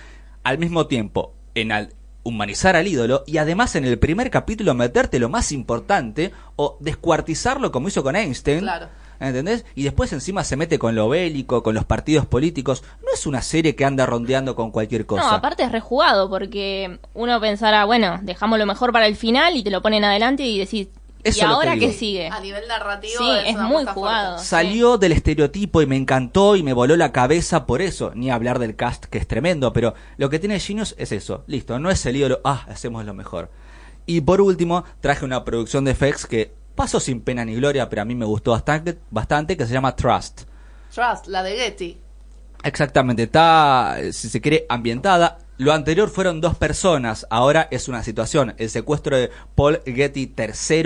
al mismo tiempo en al- humanizar al ídolo y además en el primer capítulo meterte lo más importante o descuartizarlo como hizo con Einstein.
Claro.
¿Entendés? Y después encima se mete con lo bélico, con los partidos políticos. No es una serie que anda rondeando con cualquier cosa.
No, aparte es rejugado, porque uno pensará, bueno, dejamos lo mejor para el final y te lo ponen adelante y decís,
Eso
¿y ahora
que
sigue?
A nivel narrativo
Sí, es muy jugado.
fuerte.
Salió del estereotipo y me encantó y me voló la cabeza por eso. Ni hablar del cast que es tremendo, pero lo que tiene Genius es eso. Listo, no es el ídolo, ah, hacemos lo mejor. Y por último, traje una producción de FX que pasó sin pena ni gloria, pero a mí me gustó bastante, bastante que se llama Trust.
Trust, la de Getty.
Exactamente, está, si se quiere, ambientada. Lo anterior fueron dos personas, ahora es una situación. El secuestro de Paul Getty III.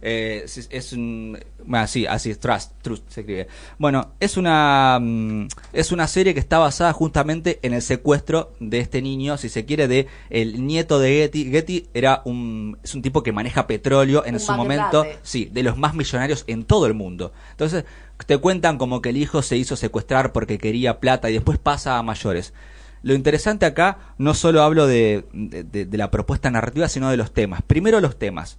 eh, es, es un bueno, sí, así es Trust, Trust se escribe. Bueno, es una mm, es una serie que está basada justamente en el secuestro de este niño, si se quiere, de el nieto de Getty. Getty era un es un tipo que maneja petróleo en
Un
su momento, sí, de los más millonarios en todo el mundo. Entonces, te cuentan como que el hijo se hizo secuestrar porque quería plata y después pasa a mayores. Lo interesante acá, no solo hablo de, de- la propuesta narrativa, sino de los temas. Primero los temas.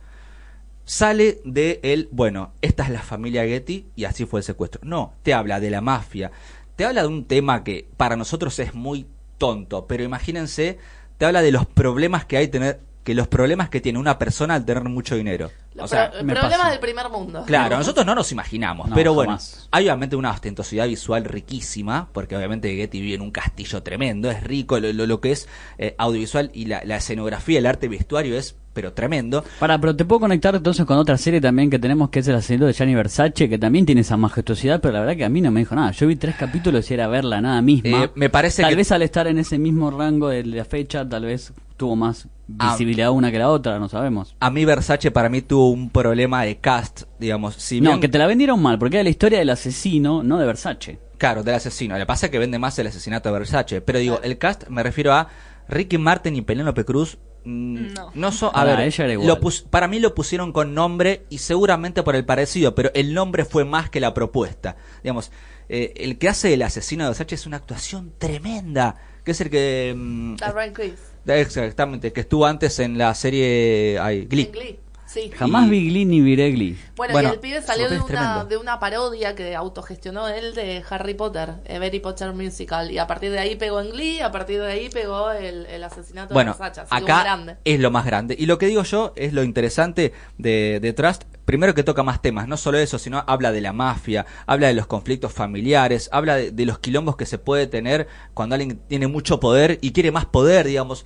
sale de el, bueno, esta es la familia Getty y así fue el secuestro. No, te habla de la mafia, te habla de un tema que para nosotros es muy tonto, pero imagínense, te habla de los problemas que hay tener que los problemas que tiene una persona al tener mucho dinero.
Los
o sea,
pro- problemas
pasa.
del primer mundo.
Claro, nosotros no nos imaginamos,
No,
pero bueno,
jamás.
hay obviamente una ostentosidad visual riquísima, porque obviamente Getty vive en un castillo tremendo, es rico lo, lo- lo que es eh, audiovisual y la, la escenografía, el arte vestuario es, pero tremendo.
Para, pero te puedo conectar entonces con otra serie también que tenemos que es el asesinato de Gianni Versace, que también tiene esa majestuosidad, pero la verdad que a mí no me dijo nada. Yo vi tres capítulos y era verla nada misma.
Eh, me parece
tal
que-
vez al estar en ese mismo rango de la fecha, tal vez tuvo más
Ah.
visibilidad una que la otra, no sabemos.
A mí Versace para mí tuvo un problema de cast, digamos, si
No,
bien-
que te la vendieron mal, porque era la historia del asesino, no de Versace.
Claro, del asesino. Le pasa que vende más el asesinato de Versace. Pero digo, el cast me refiero a Ricky Martin y Penélope Cruz. Mm,
No.
son. A
Para
ver,
ella era igual.
lo pus- para mí lo pusieron con nombre y seguramente por el parecido, pero el nombre fue más que la propuesta. Digamos, eh, el que hace el asesino de Versace es una actuación tremenda. Que es el que. mm,
La Ryan Chris.
exactamente, que estuvo antes en la serie ay, Glee.
En Glee. Sí.
Jamás
Y-
vi Glee ni viré Glee.
Bueno,
Bueno,
y el pibe salió de
es
una, de una parodia que autogestionó él de Harry Potter, eh, Harry Potter Musical. Y a partir de ahí pegó en Glee, a partir de ahí pegó el, el asesinato
Bueno,
de un
acá
grande.
es lo más grande. Y lo que digo yo es lo interesante de, de Trust. Primero que toca más temas, no solo eso, sino habla de la mafia, habla de los conflictos familiares, habla de, de los quilombos que se puede tener cuando alguien tiene mucho poder y quiere más poder, digamos.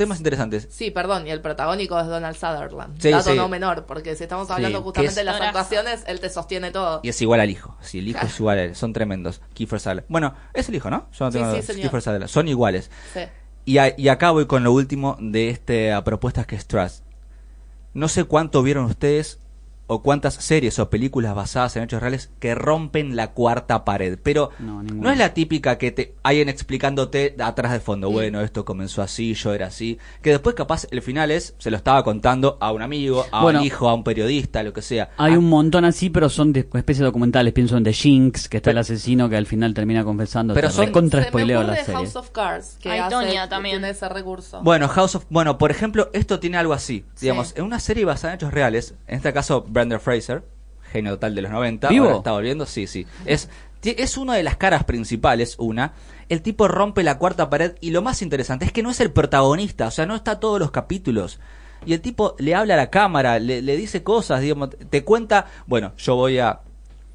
Temas interesantes.
Sí, perdón, y el protagónico es Donald Sutherland.
Sí,
Dato
sí.
no menor, porque si estamos hablando
Sí,
justamente de las actuaciones, él te sostiene todo.
Y es igual al hijo. Sí, el hijo es igual a él. Son tremendos. Kiefer Sutherland. Bueno, es el hijo, ¿no? Yo no
Sí,
tengo
sí,
dudas.
señor.
Kiefer Sutherland. Son iguales.
Sí.
Y, a- y acá voy con lo último de esta propuesta que es Trust. No sé cuánto vieron ustedes o cuántas series o películas basadas en hechos reales que rompen la cuarta pared. Pero
No,
es la típica que te hayan explicándote atrás de fondo. Bueno, esto comenzó así, yo era así. Que después capaz el final es, se lo estaba contando a un amigo, a
Bueno.
un hijo, a un periodista, lo que sea.
Hay
Ah,
un montón así, pero son de especies de documentales. Pienso en The Jinx, que está el asesino que al final termina confesando.
Pero son-
recontra
Se me
la serie.
House of Cards, que
Hay
hace-
Tonya
que
también.
tiene ese recurso.
Bueno, House of... Bueno, por ejemplo, esto tiene algo así.
Sí.
Digamos, en una serie basada en hechos reales, en este caso Brandon Fraser, genio total de los 90,
¿Vivo?
ahora está volviendo, sí, sí. Es, es una de las caras principales, una. El tipo rompe la cuarta pared y lo más interesante es que no es el protagonista, o sea, no está todos los capítulos. Y el tipo le habla a la cámara, le, le dice cosas, digamos, te cuenta, bueno, yo voy a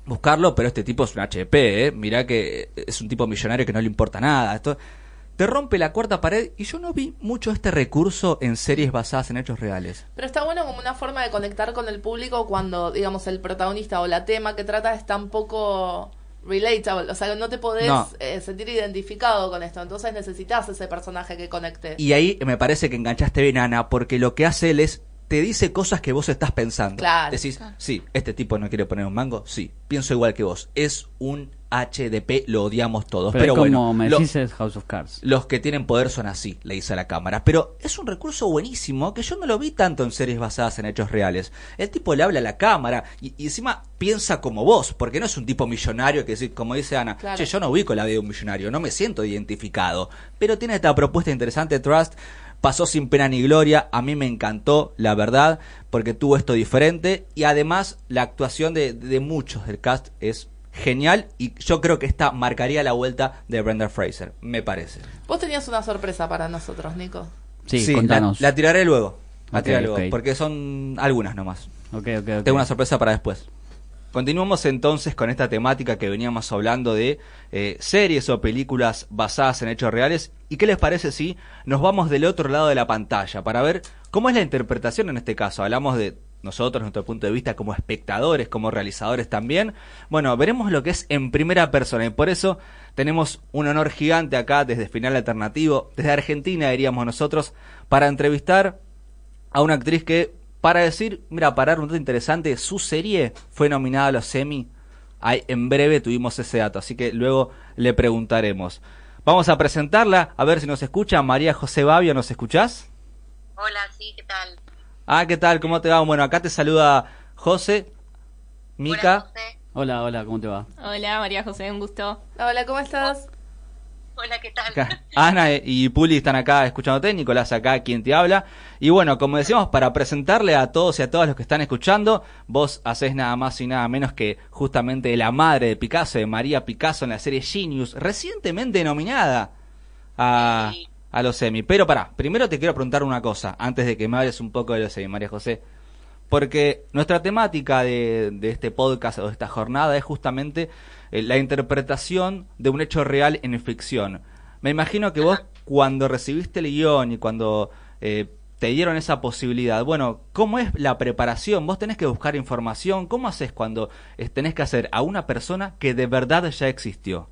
buscarlo, pero este tipo es un HP, ¿eh? Mirá que es un tipo millonario que no le importa nada. Esto te rompe la cuarta pared y yo no vi mucho este recurso en series basadas en hechos reales.
Pero está bueno como una forma de conectar con el público cuando, digamos, el protagonista o la tema que trata es tan poco relatable. O sea, no te podés
No.
eh, sentir identificado con esto. Entonces necesitas ese personaje que conecte.
Y ahí me parece que enganchaste bien, Ana, porque lo que hace él es te dice cosas que vos estás pensando.
Claro.
Decís, sí, este tipo no quiere poner un mango, sí, pienso igual que vos. Es un HDP, lo odiamos todos.
Pero,
Pero,
es como
bueno,
me
lo-
decís es House of Cards.
los que tienen poder son así, le dice a la cámara. Pero es un recurso buenísimo que yo no lo vi tanto en series basadas en hechos reales. El tipo le habla a la cámara y, y encima piensa como vos, porque no es un tipo millonario que, como dice Ana,
Claro.
che, yo no ubico la vida de un millonario, no me siento identificado. Pero tiene esta propuesta interesante, Trust. Pasó sin pena ni gloria, a mí me encantó, la verdad, porque tuvo esto diferente y además la actuación de, de muchos del cast es genial y yo creo que esta marcaría la vuelta de Brenda Fraser, me parece.
Vos tenías una sorpresa para nosotros, Nico.
Sí,
la-
contanos.
La, tiraré luego. La tiraré luego, porque son algunas nomás.
Ok, ok, ok.
Tengo una sorpresa para después. Continuamos entonces con esta temática que veníamos hablando de eh, series o películas basadas en hechos reales. ¿Y qué les parece si nos vamos del otro lado de la pantalla para ver cómo es la interpretación en este caso? Hablamos de nosotros, nuestro punto de vista como espectadores, como realizadores también. Bueno, veremos lo que es en primera persona y por eso tenemos un honor gigante acá desde Final Alternativo, desde Argentina diríamos nosotros, para entrevistar a una actriz que, para decir, mira, para dar un dato interesante, su serie fue nominada a los Emmy. En breve tuvimos ese dato, así que luego le preguntaremos. Vamos a presentarla, a ver si nos escucha. María José Babio, ¿nos escuchás?
Hola, sí, ¿qué tal?
Ah, ¿qué tal? ¿Cómo te va? Bueno, acá te saluda José, Mica.
Hola, José.
Hola, hola, ¿cómo te va?
Hola, María José, un gusto.
Hola, ¿cómo estás?
Hola, ¿qué tal?
Acá, Ana y Puli están acá escuchándote, Nicolás acá quien te habla. Y bueno, como decíamos, para presentarle a todos y a todas los que están escuchando, vos haces nada más y nada menos que justamente la madre de Picasso, de María Picasso en la serie Genius, recientemente nominada a,
Sí.
A los Emmy. Pero pará, primero te quiero preguntar una cosa, antes de que me hables un poco de los Emmy, María José. Porque nuestra temática de, de este podcast o de esta jornada es justamente eh, la interpretación de un hecho real en ficción. Me imagino que vos cuando recibiste el guion y cuando eh, te dieron esa posibilidad, bueno, ¿cómo es la preparación? Vos tenés que buscar información, ¿cómo haces cuando eh, tenés que hacer a una persona que de verdad ya existió?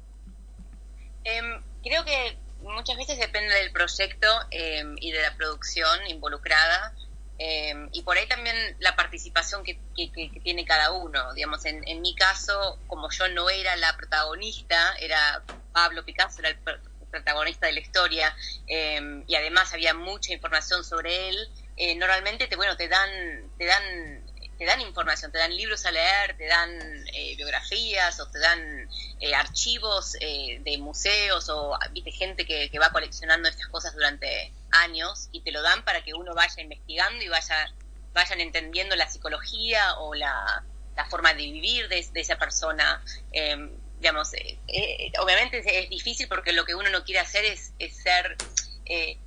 Em, creo que muchas veces depende del proyecto em, y de la producción involucrada. em, y por ahí también la participación que, que- que- tiene cada uno. Digamos, en, en mi caso, como yo no era la protagonista, era Pablo Picasso, era el pr- protagonista de la historia, em, y además había mucha información sobre él, eh, normalmente te, bueno, te dan, te dan te dan información, te dan libros a leer, te dan eh, biografías o te dan eh, archivos eh, de museos o viste gente que, que va coleccionando estas cosas durante años y te lo dan para que uno vaya investigando y vaya vayan entendiendo la psicología o la, la forma de vivir de, de esa persona. Eh, digamos, eh, eh, obviamente es, es, difícil porque lo que uno no quiere hacer es, es ser eh,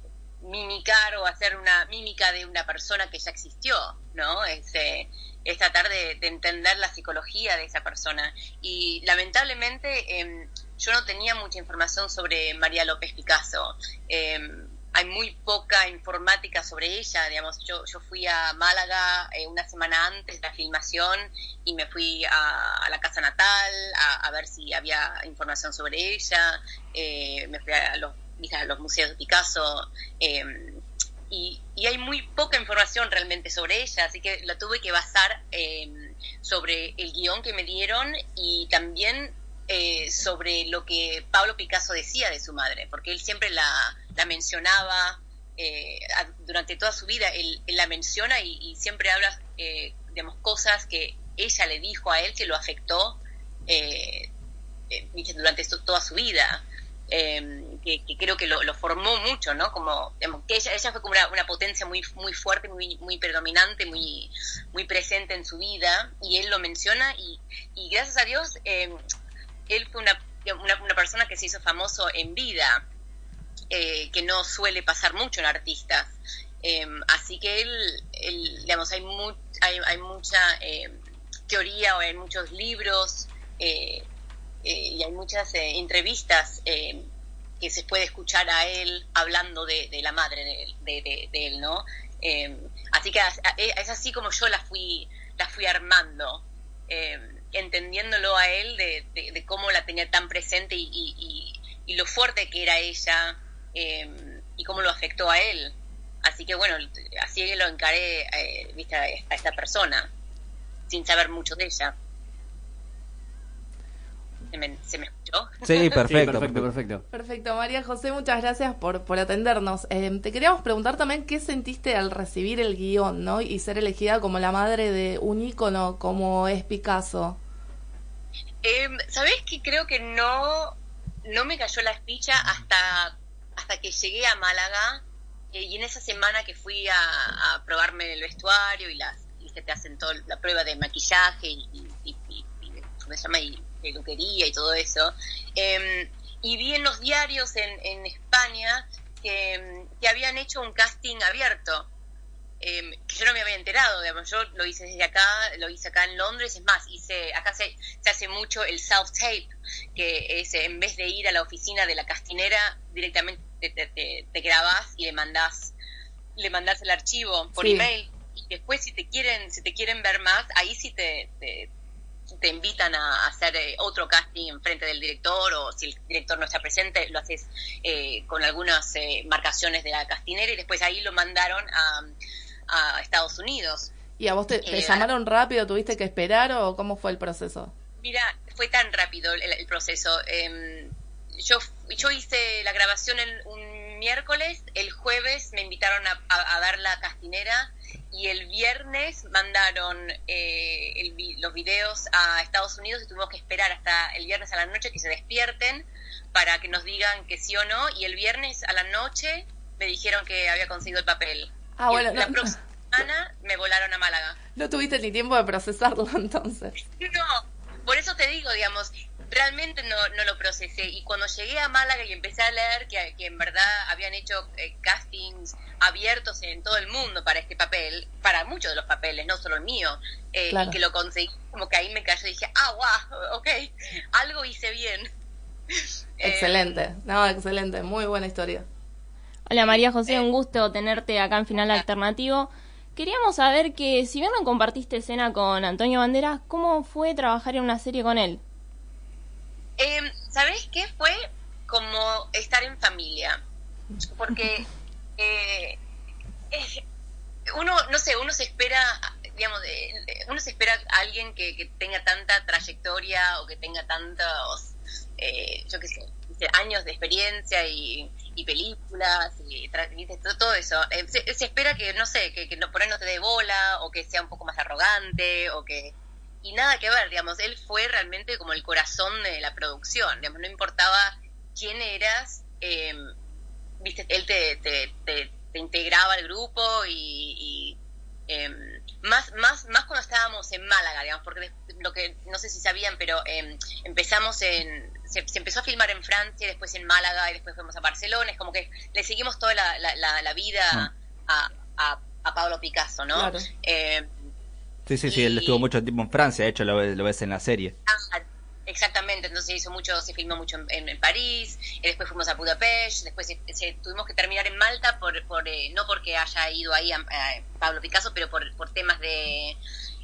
mimicar o hacer una mímica de una persona que ya existió, ¿no? Es, eh, es tratar de, de, entender la psicología de esa persona. Y lamentablemente eh, yo no tenía mucha información sobre María López Picasso. Eh, hay muy poca informática sobre ella, digamos, yo, yo fui a Málaga eh, una semana antes de la filmación y me fui a, a la casa natal a, a, ver si había información sobre ella, eh, me fui a los, a los museos de Picasso, eh, y, hay muy poca información realmente sobre ella, así que la tuve que basar eh, sobre el guion que me dieron y también eh, sobre lo que Pablo Picasso decía de su madre, porque él siempre la, mencionaba eh, durante toda su vida, él, la menciona y, siempre habla, eh, digamos, cosas que ella le dijo a él que lo afectó durante toda su vida. Eh, que, creo que lo, formó mucho, ¿no? Como, digamos, que ella, ella fue como una, potencia muy, muy fuerte, muy, muy predominante, muy, muy presente en su vida, y él lo menciona, y, y gracias a Dios, eh, él fue una, una, persona que se hizo famoso en vida, eh, que no suele pasar mucho en artistas. Eh, así que él, él, digamos, hay, mu hay, mucha eh, teoría o hay muchos libros eh, y hay muchas eh, entrevistas eh, que se puede escuchar a él hablando de, la madre de, de, de, él, ¿no? Eh, así que es así como yo la fui, la fui armando, eh, entendiéndolo a él de, cómo la tenía tan presente y, y, lo fuerte que era ella eh, y cómo lo afectó a él. Así que bueno, así lo encaré eh, ¿viste? a esta persona, sin saber mucho de ella. ¿Se me, ¿Se me, escuchó?
Sí, perfecto,
sí, perfecto, perfecto.
Perfecto, María José, muchas gracias por, por atendernos. Eh, te queríamos preguntar también qué sentiste al recibir el guion, ¿no? Y ser elegida como la madre de un ícono como es Picasso.
Eh, ¿Sabés que creo que no, no me cayó la espicha hasta, hasta que llegué a Málaga eh, y en esa semana que fui a, a probarme el vestuario y las y que te hacen toda la prueba de maquillaje y, y, y, y ¿cómo se llama? Y, peluquería y todo eso. Eh, y vi en los diarios en, en España que, que, habían hecho un casting abierto, eh, que yo no me había enterado, digamos, yo lo hice desde acá, lo hice acá en Londres, es más, hice, acá se, se hace mucho el self tape, que es en vez de ir a la oficina de la castinera, directamente te, te, grabas y le mandás, le mandás el archivo por sí. email. Y después si te quieren, si te quieren ver más, ahí sí te, te te invitan a hacer eh, otro casting en frente del director o si el director no está presente lo haces eh, con algunas eh, marcaciones de la castinera y después ahí lo mandaron a, a Estados Unidos.
¿Y a vos te, te llamaron rápido? ¿Tuviste que esperar o cómo fue el proceso?
Mira, fue tan rápido el, el proceso. Em, yo, yo hice la grabación el, un miércoles, el jueves me invitaron a, a, a dar la castinera y el viernes mandaron eh, el, los videos a Estados Unidos y tuvimos que esperar hasta el viernes a la noche que se despierten para que nos digan que sí o no y el viernes a la noche me dijeron que había conseguido el papel.
Ah,
Y
bueno,
La
no-
próxima semana me volaron a Málaga.
No tuviste ni tiempo de procesarlo entonces.
No, por eso te digo, digamos, realmente no, no lo procesé. Y cuando llegué a Málaga y empecé a leer que, que en verdad habían hecho eh, castings abiertos en todo el mundo para este papel, para muchos de los papeles, no solo el mío, eh,
Claro.
y que lo conseguí, como que ahí me cayó y dije, ah, wow, ok, algo hice bien. Eh,
Excelente. No, excelente. Muy buena historia.
Hola María José,
Eh.
un gusto tenerte acá en Final Alternativo. Queríamos saber que si bien no compartiste escena con Antonio Banderas, ¿cómo fue trabajar en una serie con él?
Eh, ¿Sabes qué? Fue como estar en familia. Porque eh, uno, no sé, uno se espera, digamos, de- uno se espera a alguien que, tenga tanta trayectoria o que tenga tantos, eh, yo qué sé, años de experiencia y, películas y todo, eso. Eh, se, espera que, no sé, que, que por ahí no te dé bola o que sea un poco más arrogante o que y nada que ver, digamos, él fue realmente como el corazón de la producción, digamos, no importaba quién eras, eh, viste, él te, te, te, te integraba al grupo y, y, eh, más, más, más cuando estábamos en Málaga, digamos, porque lo que no sé si sabían, pero eh, empezamos en, se, se empezó a filmar en Francia, y después en Málaga y después fuimos a Barcelona, es como que le seguimos toda la, la, la, la vida a, a, a Pablo Picasso, ¿no?
Claro.
Eh,
Sí, sí, sí, él
Y-
estuvo mucho tiempo en Francia, de hecho lo, ves- lo ves en la serie.
Ah, exactamente, entonces hizo mucho, se filmó mucho en, en- en París, y después fuimos a Budapest, después se- se- tuvimos que terminar en Malta, por, por eh, no porque haya ido ahí a, a Pablo Picasso, pero por, por temas de...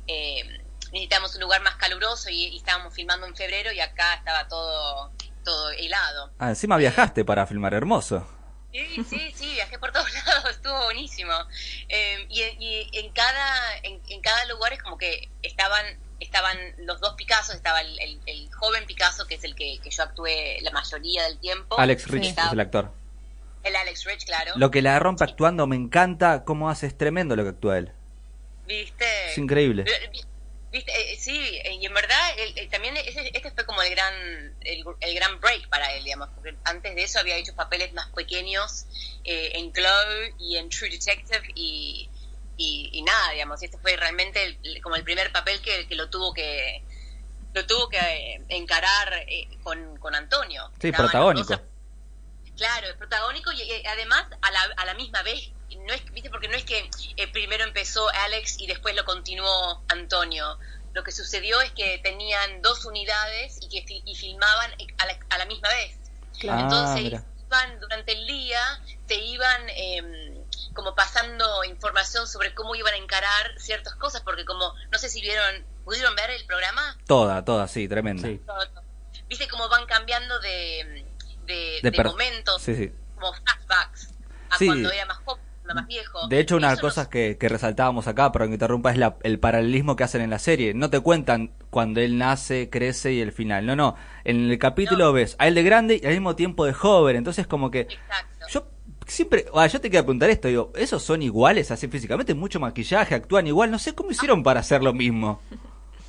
Eh, necesitábamos un lugar más caluroso y, y estábamos filmando en febrero y acá estaba todo, todo helado.
Ah, encima viajaste para filmar Hermoso.
Sí, sí, sí, viajé por todos lados, estuvo buenísimo. Eh, y, y en cada en, en cada lugar es como que estaban estaban los dos Picassos, estaba el, el- el joven Picasso, que es el que, que yo actué la mayoría del tiempo.
Alex Rich
Estaba
es el actor.
El Alex Rich, claro.
Lo que la rompe actuando me encanta cómo hace, es tremendo lo que actúa él.
¿Viste?
Es increíble.
Eh, vi- ¿Viste? Eh, sí, eh, y en verdad él- también ese- este fue como el gran el, el gran break para él, digamos, porque antes de eso había hecho papeles más pequeños eh, en Glow y en True Detective y, y, y nada, digamos, este fue realmente el- como el primer papel que, que lo tuvo que lo tuvo que eh, encarar eh, con, con Antonio.
Sí, protagónico.
dos Claro, es protagónico y eh, además a la, a la misma vez, no es, ¿viste? porque no es que eh, primero empezó Alex y después lo continuó Antonio. Lo que sucedió es que tenían dos unidades y que fi- y filmaban a la, a la misma vez.
Ah,
Entonces
mira.
iban durante el día, se iban em, como pasando información sobre cómo iban a encarar ciertas cosas, porque como, no sé si vieron, ¿pudieron ver el programa?
Toda, toda, sí, tremenda.
Sí.
Viste cómo van cambiando de, de,
De
momentos
Sí, sí.
como flashbacks a
Sí.
cuando era más joven, cuando más viejo.
De hecho, una de las cosas
nos-
que, que resaltábamos acá, pero que interrumpa, es la- el paralelismo que hacen en la serie. No te cuentan cuando él nace, crece y el final. No, no. En el capítulo
No.
ves a él de grande y al mismo tiempo de joven. Entonces, como que.
Exacto.
Yo siempre. ah, yo te quería preguntar esto. Digo, ¿esos son iguales así físicamente? Mucho maquillaje, actúan igual. No sé cómo hicieron para hacer lo mismo.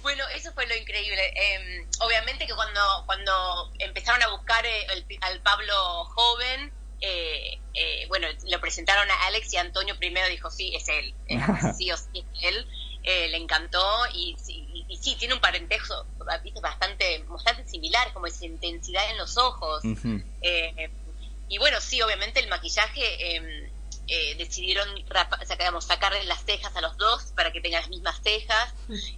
Bueno, eso fue lo increíble. Eh, obviamente que cuando, cuando empezaron a buscar eh, el- al Pablo joven, eh, eh, bueno, lo presentaron a Alex y Antonio primero dijo, sí, es él, sí o sí es él. Eh, le encantó y, sí- y- y sí, tiene un parentesco ¿viste? bastante, bastante similar, como esa intensidad en los ojos. Eh, y bueno, sí, obviamente el maquillaje eh, eh, decidieron saca- digamos, sacarle las cejas a los dos para que tengan las mismas cejas.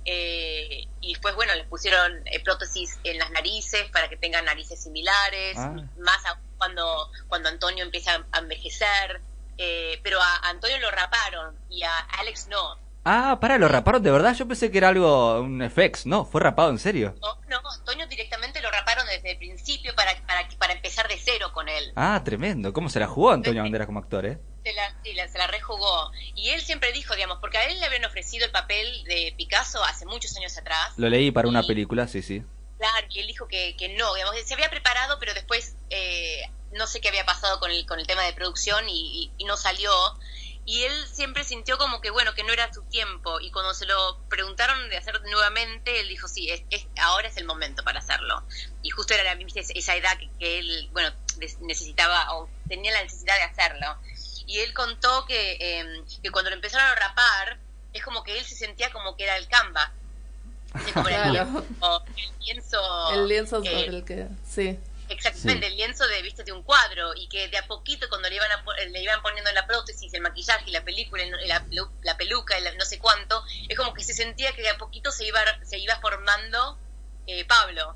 Eh, y después, bueno, les pusieron eh, prótesis en las narices para que tengan narices similares.
Ah.
Más cuando, cuando Antonio empieza a envejecer. Eh, pero a Antonio lo raparon y a Alex no.
Ah, para, lo raparon de verdad. Yo pensé que era algo, un FX. No, fue rapado en serio.
No, no, Antonio directamente lo raparon desde el principio para, para, para empezar de cero con él.
Ah, tremendo. ¿Cómo se la jugó Antonio Banderas como actor, eh?
Se la, sí, la- se la rejugó. Y él siempre dijo, digamos, porque a él le habían ofrecido el papel de Picasso hace muchos años atrás.
Lo leí para una película, sí, sí.
Claro, y él dijo que, que no, digamos, se había preparado, pero después eh, no sé qué había pasado con el, con el tema de producción y, y- y no salió. Y él, siempre sintió como que, bueno, que no era su tiempo. Y cuando se lo preguntaron de hacer nuevamente, él dijo, sí, es, es- ahora es el momento para hacerlo. Y justo era la, esa edad que, que él, bueno, necesitaba o tenía la necesidad de hacerlo. Y él contó que, eh, que cuando lo empezaron a rapar, es como que él se sentía como que era el como era el lienzo, el lienzo,
El lienzo sobre el que. Sí.
Exactamente,
Sí.
el lienzo de, viste, de un cuadro y que de a poquito cuando le iban, a po- le iban poniendo la prótesis, el maquillaje, y la película, la, la peluca, la- no sé cuánto, es como que se sentía que de a poquito se iba, se iba formando eh, Pablo,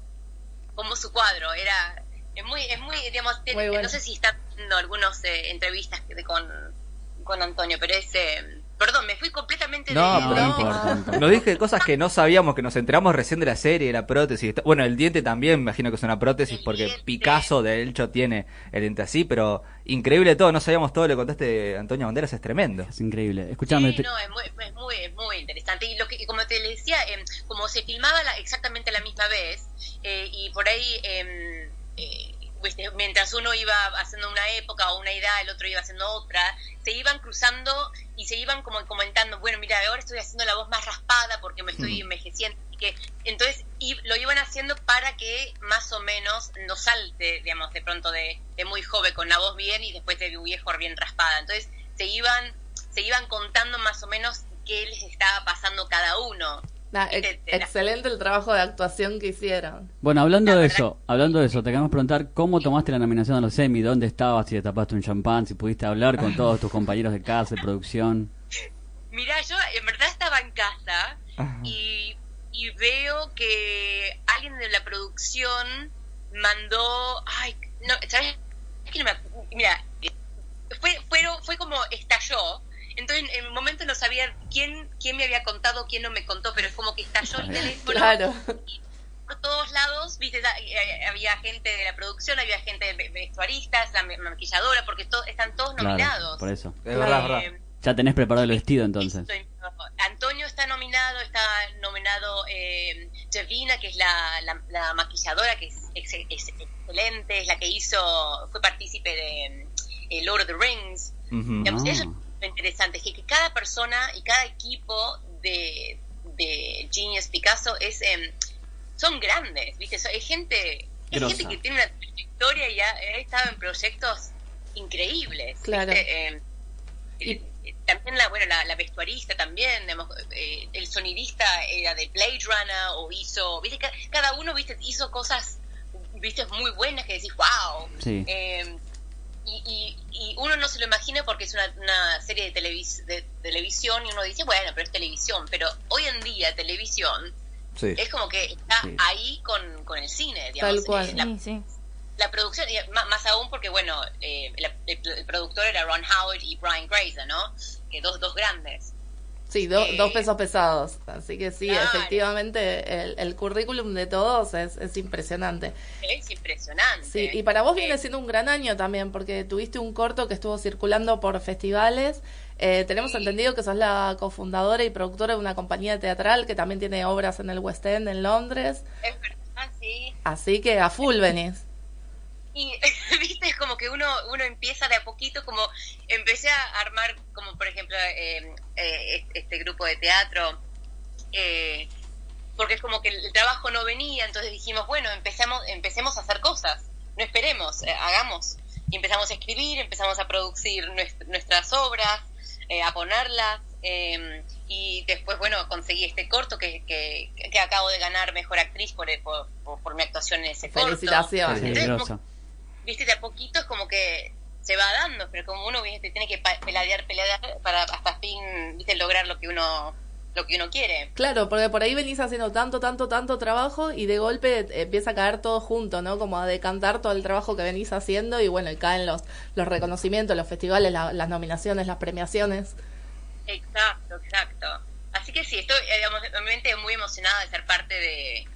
como su cuadro, era, es muy, es muy, digamos,
Muy bueno.
no sé si están viendo algunas eh, entrevistas que- de- con, con Antonio, pero es, eh, perdón, me fui completamente
No,
de...
No,
pero
no
no.
importa, no importa.
Nos dije cosas que no sabíamos, que nos enteramos recién de la serie, la prótesis. Bueno, el diente también, me imagino que es una prótesis,
El
porque
diente.
Picasso, de hecho, tiene el diente así, pero increíble todo, no sabíamos todo, le contaste Antonio Banderas, es tremendo.
Es increíble. Escúchame,
Sí, no, es muy, es muy, es muy interesante. Y lo que, como te decía, em, como se filmaba la- exactamente la misma vez, eh, y por ahí, em, eh, viste, mientras uno iba haciendo una época o una edad, el otro iba haciendo otra, se iban cruzando y se iban como comentando, bueno, mira, ahora estoy haciendo la voz más raspada porque me estoy envejeciendo. y que Entonces y lo iban haciendo para que más o menos no salte, digamos, de pronto de, de muy joven con la voz bien y después de viejo bien raspada. Entonces se iban, se iban contando más o menos qué les estaba pasando cada uno.
Nah, ex- excelente el trabajo de actuación que hicieron.
Bueno, hablando
La
de eso, hablando de eso, te queremos preguntar cómo tomaste la nominación a los Emmy, dónde estabas, si te tapaste un champán, si pudiste hablar con todos tus compañeros de casa, de producción.
Mira, yo en verdad estaba en casa y, y veo que alguien de la producción mandó, ay, no, ¿sabes? Es que no me mira, eh, fue, fueron, fue como estalló. Entonces, en un momento no sabía quién, quién me había contado, quién no me contó, pero es como que estalló el teléfono
Claro.
por todos lados, viste, da- eh, había gente de la producción, había gente de ve- vestuaristas, la ma- maquilladora, porque to- están todos
Claro,
nominados.
por eso.
Es verdad, es verdad.
Eh,
Ya tenés preparado el vestido entonces.
Estoy- Antonio está nominado, está nominado eh, Javina, que es la, la- la maquilladora, que es, ex- es excelente, es la que hizo, fue partícipe de eh, Lord of the Rings.
Ujú.
Digamos,
Ah.
Lo interesante, es que, que cada persona y cada equipo de, de Genius Picasso es em, son grandes, ¿viste? So- hay gente, hay
Grosa.
gente que tiene una trayectoria y ha, ha estado en proyectos increíbles.
Claro.
¿viste? Em,
Y-
eh, también la bueno la, la vestuarista también digamos, eh, el sonidista era de Blade Runner o hizo viste Ca- cada uno viste hizo cosas viste muy buenas que decís wow
Sí.
Eh, y, y, y uno no se lo imagina porque es una, una serie de, televis de televisión y uno dice bueno pero es televisión pero hoy en día televisión
Sí.
es como que está
Sí.
ahí con, con el cine digamos
Tal cual.
Eh, la-
Sí, sí.
la producción, más, aún porque, bueno, eh, la- el, el productor era Ron Howard y Brian Grazer, ¿no? Que dos, dos grandes.
Sí, do-
Eh,
dos pesos pesados. Así que sí,
claro.
efectivamente, el, el currículum de todos es, es impresionante.
Es impresionante.
Sí, y para vos
Eh,
viene siendo un gran año también, porque tuviste un corto que estuvo circulando por festivales. Eh, tenemos entendido que sos la cofundadora y productora de una compañía teatral que también tiene obras en el West End, en Londres.
Es verdad, sí.
Así que a full venís.
Y, viste, es como que uno, uno empieza de a poquito, como empecé a armar, como por ejemplo, eh, este grupo de teatro, eh, porque es como que el trabajo no venía, entonces dijimos, bueno, empecemos, empecemos a hacer cosas, no esperemos, eh, hagamos. Y empezamos a escribir, empezamos a producir nuest- nuestras obras, eh, a ponerlas, eh, y después, bueno, conseguí este corto que, que, que acabo de ganar Mejor Actriz por, por, por, por mi actuación en ese corto.
Felicitaciones.
Entonces, viste, de a poquito es como que se va dando, pero como uno viste tiene que pelear, pelear para hasta fin, viste, lograr lo que uno lo que uno quiere.
Claro, porque por ahí venís haciendo tanto, tanto, tanto trabajo y de golpe eh, empieza a caer todo junto, ¿no? Como a decantar todo el trabajo que venís haciendo y bueno, y caen los, los reconocimientos, los festivales, la- las nominaciones, las premiaciones.
Exacto, exacto. Así que sí, estoy eh, digamos, obviamente muy emocionada de ser parte de,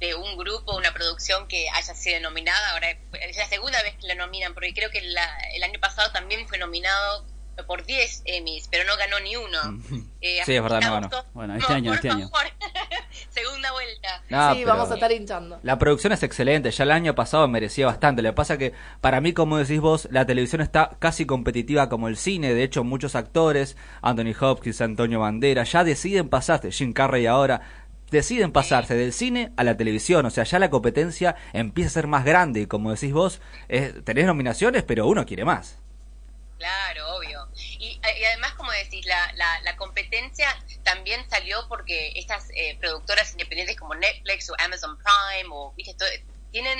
de un grupo, una producción que haya sido nominada. Ahora es la segunda vez que la nominan, porque creo que la- el año pasado también fue nominado por 10 Emmys, pero no ganó ni uno. Eh,
Sí, es verdad, no ganó.
Bueno, este año,
por
este año.
Segunda vuelta.
No,
sí, vamos a estar hinchando.
La producción es excelente, ya el año pasado merecía bastante. Lo que pasa que, para mí, como decís vos, la televisión está casi competitiva como el cine. De hecho, muchos actores, Anthony Hopkins, Antonio Bandera, ya deciden pasarse, Jim Carrey ahora, deciden pasarse del cine a la televisión. O sea, ya la competencia empieza a ser más grande. Y como decís vos, es- tenés nominaciones, pero uno quiere más.
Claro, obvio. Y, y además, como decís, la, la, la competencia también salió porque estas eh, productoras independientes como Netflix o Amazon Prime o ¿viste? Todo- tienen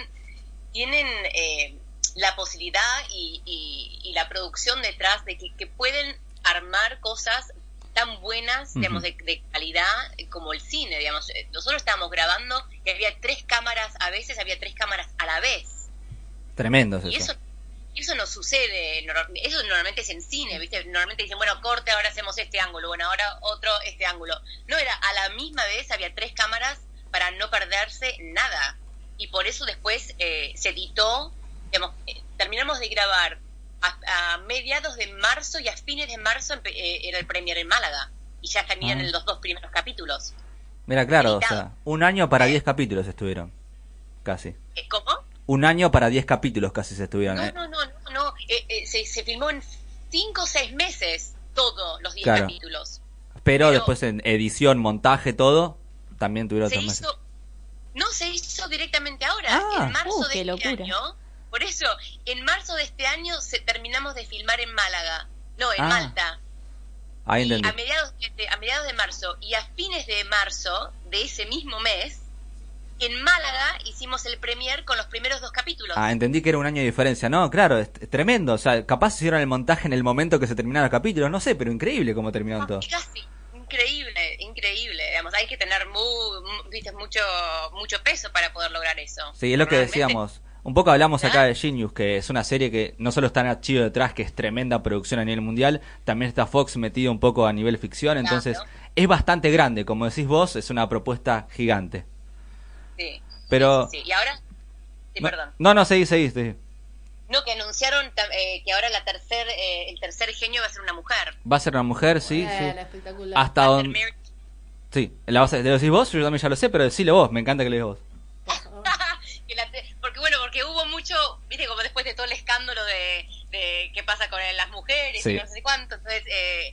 tienen eh, la posibilidad y, y- y la producción detrás de que, que pueden armar cosas tan buenas, digamos, de, de calidad como el cine, digamos. Eh, Nosotros estábamos grabando y había tres cámaras, a veces había tres cámaras a la vez.
Tremendo es
Y
eso.
eso, eso no sucede, eso normalmente es en cine, ¿viste? Normalmente dicen, bueno, corte, ahora hacemos este ángulo, bueno, ahora otro, este ángulo. No, era a la misma vez, había tres cámaras para no perderse nada. Y por eso después eh, se editó, digamos, eh, terminamos de grabar a, a mediados de marzo y a fines de marzo eh, era el premier en Málaga. Y ya tenían
Ah.
los dos primeros capítulos.
Mira, claro, o
editado.
sea, un año para 10 capítulos estuvieron. Casi.
Eh, ¿Cómo?
Un año para 10 capítulos casi se estuvieron.
No,
eh.
no, no, no, no. Eh, eh, se, se filmó en cinco o seis meses todos los 10
Claro.
capítulos.
Pero,
Pero-
después en edición, montaje, todo, también tuvieron
Se
otros meses.
hizo, no se hizo directamente ahora,
Ah.
en marzo
Uh,
de
qué
este
locura.
año. Por eso, en marzo de este año se, terminamos de filmar en Málaga, no, en
Ah,
Malta.
Ahí
Y
entendí.
a mediados, de, a mediados de marzo y a fines de marzo de ese mismo mes, en Málaga hicimos el premier con los primeros dos capítulos.
Ah, entendí que era un año de diferencia. No, claro, es, es tremendo. O sea, capaz hicieron el montaje en el momento que se terminaron los capítulos. No sé, pero increíble cómo terminaron todos.
Casi, increíble, increíble. Digamos, hay que tener viste, mucho, mucho peso para poder lograr eso.
Sí, es lo que decíamos. Un poco hablamos acá de Genius, que es una serie que no solo está Chido detrás, que es tremenda producción a nivel mundial, también está Fox metido un poco a nivel ficción, entonces
Claro.
es bastante grande, como decís vos, es una propuesta gigante.
Sí.
Pero...
Sí, y ahora, sí,
no,
perdón.
no, no, seguí, seguí, seguí.
No, que anunciaron eh, que ahora la tercer, eh, el tercer genio va a ser una mujer.
Va a ser una mujer, sí, sí.
espectacular.
Hasta donde... Sí, la vas a, ¿lo decís vos? Yo también ya lo sé, pero decilo vos, me encanta que lo digas vos.
que la te- porque bueno, porque hubo mucho, viste, como después de todo el escándalo de, de qué pasa con las mujeres
Sí.
y no sé cuánto, entonces eh,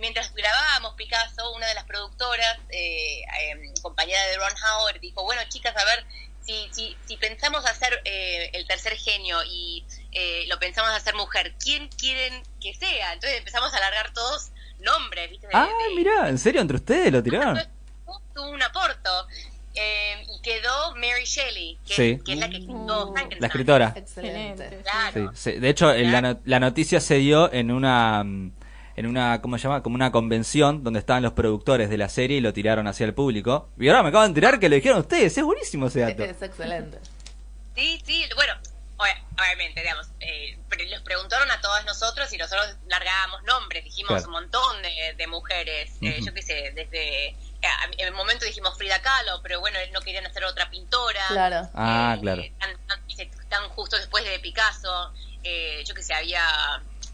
mientras grabábamos Picasso, una de las productoras, eh, eh, compañera de Ron Howard, dijo, bueno chicas, a ver, si, si, si pensamos hacer eh, el tercer genio y eh, lo pensamos hacer mujer, ¿quién quieren que sea? Entonces empezamos a alargar todos nombres, viste, de-
Ah,
de-
mirá, ¿en serio? ¿Entre ustedes lo tiraron?
tuvo un aporto. Eh, y quedó Mary Shelley, que,
Sí.
que es la que escribió. Frankenstein.
La escritora.
Excelente.
Excelente.
Claro.
Sí, sí. De hecho, la, no- la noticia se dio en una mm, en una ¿cómo se llama? como una convención donde estaban los productores de la serie y lo tiraron hacia el público. Y ahora me acabo de enterar que lo dijeron ustedes, es buenísimo ese dato.
Es excelente.
Sí, sí, bueno, obvia- obviamente, digamos, eh, les preguntaron a todos nosotros y nosotros largábamos nombres, dijimos
Claro.
un montón de, de mujeres, eh, yo qué sé, desde, en el momento dijimos Frida Kahlo, pero bueno, no querían hacer otra pintora.
Claro.
Ah,
Eh,
claro.
Tan, tan- viste, tan justo después de Picasso, eh, yo que sé, había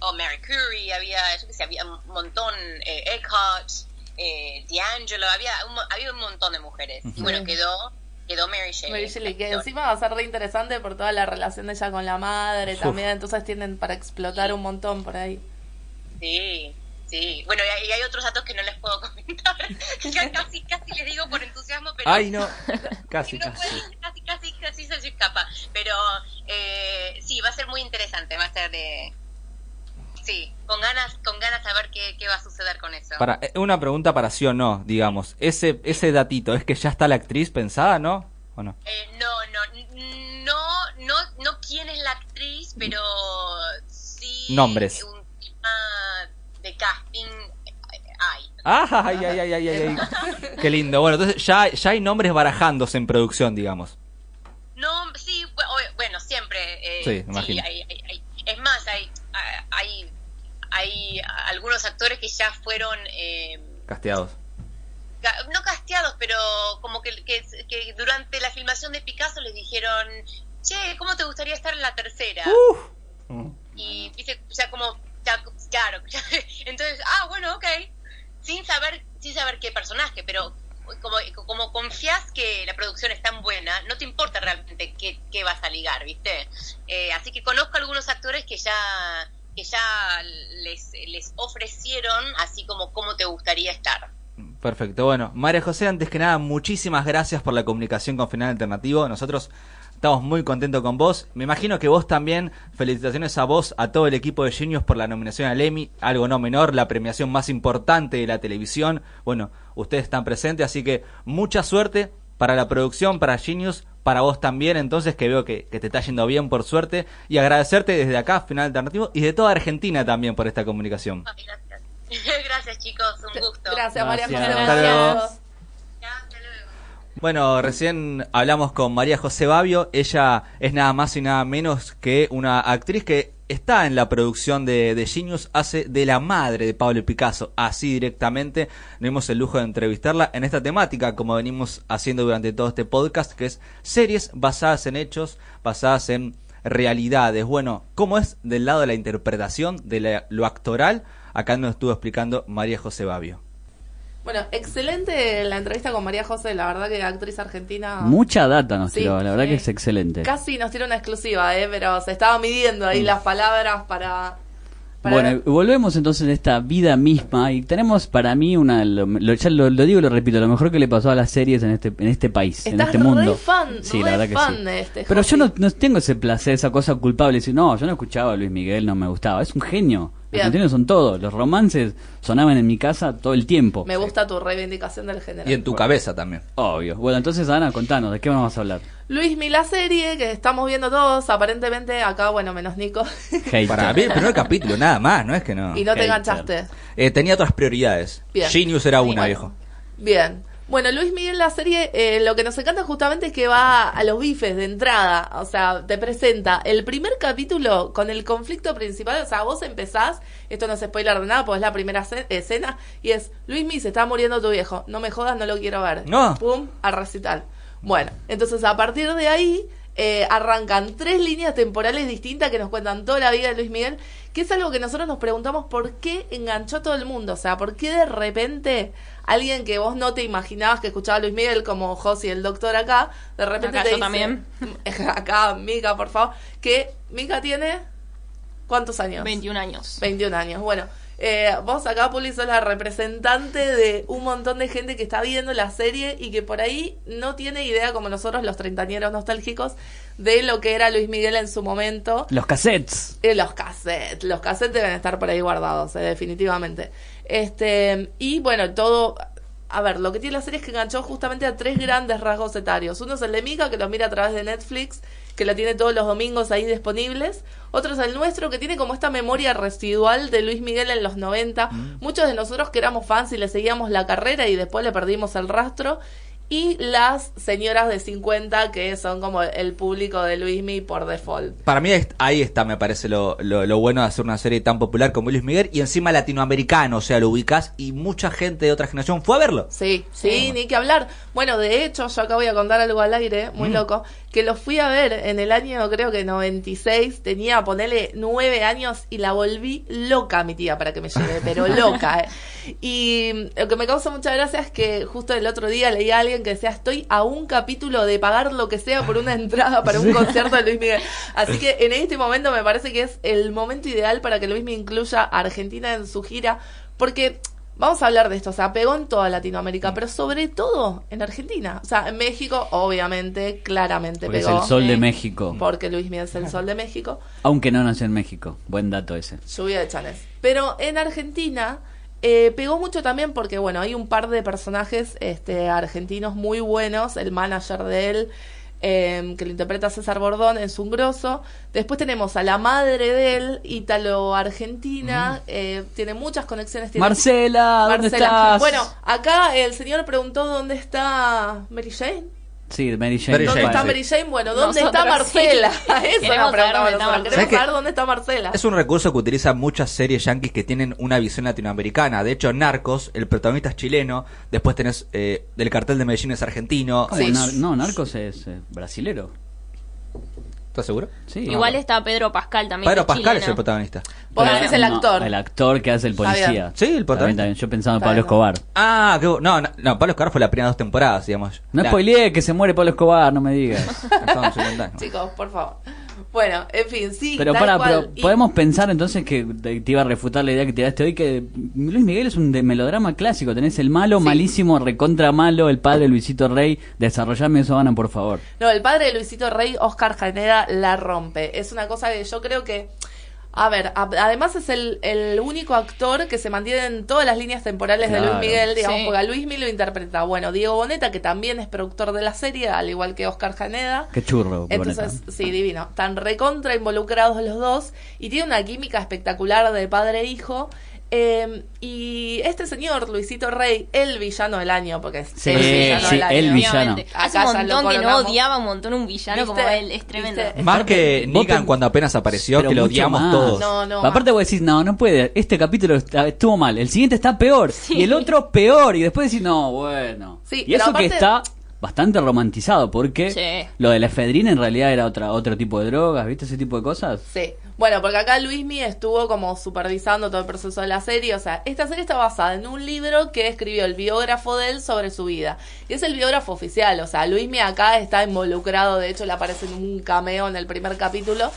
oh, Mary Curie, había, yo que sé, había un montón, eh, Eckhart, eh, D'Angelo, había un, mo- había un montón de mujeres. Y bueno, quedó, quedó Mary Shelley.
Mary Shelley, que encima va a ser re interesante por toda la relación de ella con la madre
Uf.
también, entonces tienen para explotar un montón por ahí.
Sí, sí. Bueno, y hay, y hay otros datos que no les puedo comentar. Ya casi, casi les digo por entusiasmo, pero...
Ay, no. Casi,
no
casi.
puede, casi, casi, casi se escapa. Pero eh, sí, va a ser muy interesante, va a ser de... Sí, con ganas, con ganas a ver qué, qué va a suceder con eso.
Para, eh, una pregunta para sí o no, digamos. Ese ese datito, ¿es que ya está la actriz pensada, no? ¿O no?
Eh, no, no, no, no, no quién es la actriz, pero sí...
Nombres.
De casting eh, hay.
Ah, ay, ay, ay, ay, ay, ay. Qué lindo. Bueno, entonces ya, ya hay nombres barajándose en producción, digamos.
No, sí, bueno, siempre. eh,
Sí, imagino.
hay- hay- hay- es más, hay, hay, hay algunos actores que ya fueron, eh,
Casteados.
ca- no casteados, pero como que, que, que durante la filmación de Picasso les dijeron, che, ¿cómo te gustaría estar en la tercera?
Mm.
Y, o sea, como, ya, claro, entonces, ah, bueno, ok, sin saber, sin saber qué personaje, pero como, como confías que la producción es tan buena, no te importa realmente qué, qué vas a ligar, ¿viste? Eh, así que conozco algunos actores que ya que ya les, les ofrecieron así como cómo te gustaría estar.
Perfecto, bueno, María José, antes que nada, muchísimas gracias por la comunicación con Final Alternativo. Nosotros estamos muy contentos con vos. Me imagino que vos también, felicitaciones a vos, a todo el equipo de Genius por la nominación al Emmy, algo no menor, la premiación más importante de la televisión. Bueno, ustedes están presentes, así que mucha suerte para la producción, para Genius, para vos también, entonces que veo que, que, te está yendo bien por suerte y agradecerte desde acá, Final Alternativo, y de toda Argentina también por esta comunicación.
Gracias. gracias chicos, un gusto.
Gracias, María José.
Gracias.
Hasta luego.
Gracias.
Ya, hasta luego.
Bueno, recién hablamos con María José Babio, ella es nada más y nada menos que una actriz que está en la producción de, de Genius, hace de la madre de Pablo Picasso, así directamente. Tenemos el lujo de entrevistarla en esta temática, como venimos haciendo durante todo este podcast, que es series basadas en hechos, basadas en realidades. Bueno, ¿cómo es del lado de la interpretación, de la- lo actoral? Acá nos estuvo explicando María José Babio.
Bueno, excelente la entrevista con María José, la verdad que actriz argentina.
Mucha data nos
Sí,
tiró, la verdad
sí.
que es excelente.
Casi nos tiene una exclusiva, ¿eh? pero se estaba midiendo ahí las palabras para. para
Bueno, volvemos entonces a esta vida misma y tenemos para mí una, lo, lo- ya lo, lo digo y lo repito, lo mejor que le pasó a las series en este, en este país, en este mundo.
fan,
sí,
re
la verdad que
fan
sí.
de este,
Pero yo no, no tengo ese placer, esa cosa culpable de decir, no, yo no escuchaba a Luis Miguel, no me gustaba. Es un genio. Los
Bien.
argentinos son todos. Los romances sonaban en mi casa todo el tiempo.
Me gusta tu reivindicación del género.
Y en tu cabeza también.
Obvio. Bueno, entonces Ana, contanos, ¿de qué vamos a hablar?
Luis la serie que estamos viendo todos, aparentemente acá, bueno, menos Nico.
Hater.
Para ver el primer capítulo, nada más, no es que no.
y no te enganchaste.
Eh, tenía otras prioridades.
Bien.
Genius era una,
Bueno,
viejo.
Bien. Bueno, Luis Miguel, la serie, eh, lo que nos encanta justamente es que va a los bifes de entrada. O sea, te presenta el primer capítulo con el conflicto principal. O sea, vos empezás, esto no es spoiler de nada, porque es la primera ce- escena, y es, Luis Miguel, se está muriendo tu viejo. No me jodas, no lo quiero ver.
No.
Pum, al recital. Bueno, entonces a partir de ahí eh, arrancan tres líneas temporales distintas que nos cuentan toda la vida de Luis Miguel, que es algo que nosotros nos preguntamos por qué enganchó a todo el mundo. O sea, por qué de repente alguien que vos no te imaginabas que escuchaba a Luis Miguel, como Josi, el doctor acá, de repente
Acá
te
yo
dice,
también.
acá, Mica, por favor, que Mica tiene, ¿cuántos años?
21 años.
21 años. Bueno, eh, vos acá, Puli, sos la representante de un montón de gente que está viendo la serie y que por ahí no tiene idea, como nosotros, los treintañeros nostálgicos, de lo que era Luis Miguel en su momento.
Los cassettes.
Eh, los cassettes, los cassettes deben estar por ahí guardados, eh, definitivamente. Este, y bueno, todo. A ver, lo que tiene la serie es que enganchó justamente a tres grandes rasgos etarios. Uno es el de Mika, que lo mira a través de Netflix, que lo tiene todos los domingos ahí disponibles. Otro es el nuestro, que tiene como esta memoria residual de Luis Miguel en los 90. Muchos de nosotros que éramos fans y le seguíamos la carrera y después le perdimos el rastro. Y las señoras de 50, que son como el público de Luismi por default.
Para mí ahí está, me parece lo, lo, lo bueno de hacer una serie tan popular como Luis Miguel y encima latinoamericano, o sea, lo ubicas y mucha gente de otra generación fue a verlo.
Sí, sí, ni que hablar. Bueno, de hecho, yo acá voy a contar algo al aire, muy loco, que lo fui a ver en el año, creo que 96, tenía, ponerle nueve años y la volví loca, mi tía, para que me lleve, pero loca. ¿eh? Y lo que me causa mucha gracia es que justo el otro día leí a alguien que decía, estoy a un capítulo de pagar lo que sea por una entrada para un concierto de Luis Miguel. Así que en este momento me parece que es el momento ideal para que Luis Miguel incluya a Argentina en su gira, porque Vamos a hablar de esto, o sea, pegó en toda Latinoamérica, pero sobre todo en Argentina. O sea, en México, obviamente, claramente
Porque es
pegó.
el sol de. México.
Porque Luis Miguel es el sol de México.
Aunque no nació en México. Buen dato ese.
Lluvia de chanes. Pero en Argentina eh, pegó mucho también porque, bueno, hay un par de personajes este, argentinos muy buenos. El manager de él, eh, que lo interpreta César Bordón, es un grosso. Después tenemos a la madre de él, ítalo-argentina. eh, tiene muchas conexiones. Tiene
Marcela, ¿dónde
Marcela.
estás?
Bueno, acá el señor preguntó dónde está Mary Jane.
Sí, Mary Jane.
Mary
¿Dónde
Jane,
está
sí.
Mary Jane? Bueno, ¿dónde está
Nosotros sí.
Marcela? Eso
Queremos saber
preguntamos
dónde está
nosotros.
Marcela.
Queremos
¿Sabes qué?
saber dónde está Marcela.
Es un recurso que utilizan muchas series yankees que tienen una visión latinoamericana. De hecho, Narcos, el protagonista es chileno. Después tenés eh, del cartel de Medellín es argentino.
¿Cómo?
Sí.
Nar- no, Narcos es eh, brasilero.
¿Estás seguro?
Sí.
Igual está Pedro Pascal también.
Pedro Pascal es el protagonista.
Vos
Claro,
decís el
no,
actor.
el actor que hace el policía.
Sí, el protagonista.
También, también. Yo pensaba en Pablo. Escobar.
Ah, no, no, no, Pablo Escobar fue la primera dos temporadas, digamos.
No spoileé que se muere Pablo Escobar, no me digas.
Chicos, por favor. Bueno, en fin, sí.
Pero para,
cual.
pero
Y-
podemos pensar entonces que te te iba a refutar la idea que tiraste hoy que Luis Miguel es un de melodrama clásico. Tenés el malo,
Sí.
malísimo, recontra malo, el padre Luisito Rey. Desarrollame eso, Ana, por favor.
No, el padre de Luisito Rey, Oscar Janeda, la rompe. Es una cosa que yo creo que. A ver, a- además es el, el único actor que se mantiene en todas las líneas temporales de. Luis Miguel, digamos,
Sí.
porque a Luis Miguel lo interpreta, bueno, Diego Boneta, que también es productor de la serie, al igual que Oscar Janeda.
Qué churro.
Entonces,
Boneta.
sí, divino. Están recontra involucrados los dos y tiene una química espectacular de padre e hijo. Eh, y este señor, Luisito Rey, el villano del año, porque es
Sí,
el villano
sí,
del año.
el villano.
Hace un montón que no odiaba un montón un villano como él. Es tremendo.
¿Viste?
Más que Negan cuando apenas apareció,
Pero
que lo odiamos
más.
todos.
No, no.
Aparte vos decís, no, no puede. Este capítulo está- estuvo mal. El siguiente está peor.
Sí.
Y el otro peor. Y después decís, no, bueno.
Sí,
y eso que está bastante romantizado. Porque
Sí.
lo de la efedrina en realidad era otra, otro tipo de drogas. ¿Viste ese tipo de cosas?
Sí. Bueno, porque acá Luismi estuvo como supervisando todo el proceso de la serie. O sea, esta serie está basada en un libro que escribió el biógrafo de él sobre su vida. Y es el biógrafo oficial. O sea, Luismi acá está involucrado. De hecho, le aparece en un cameo en el primer capítulo.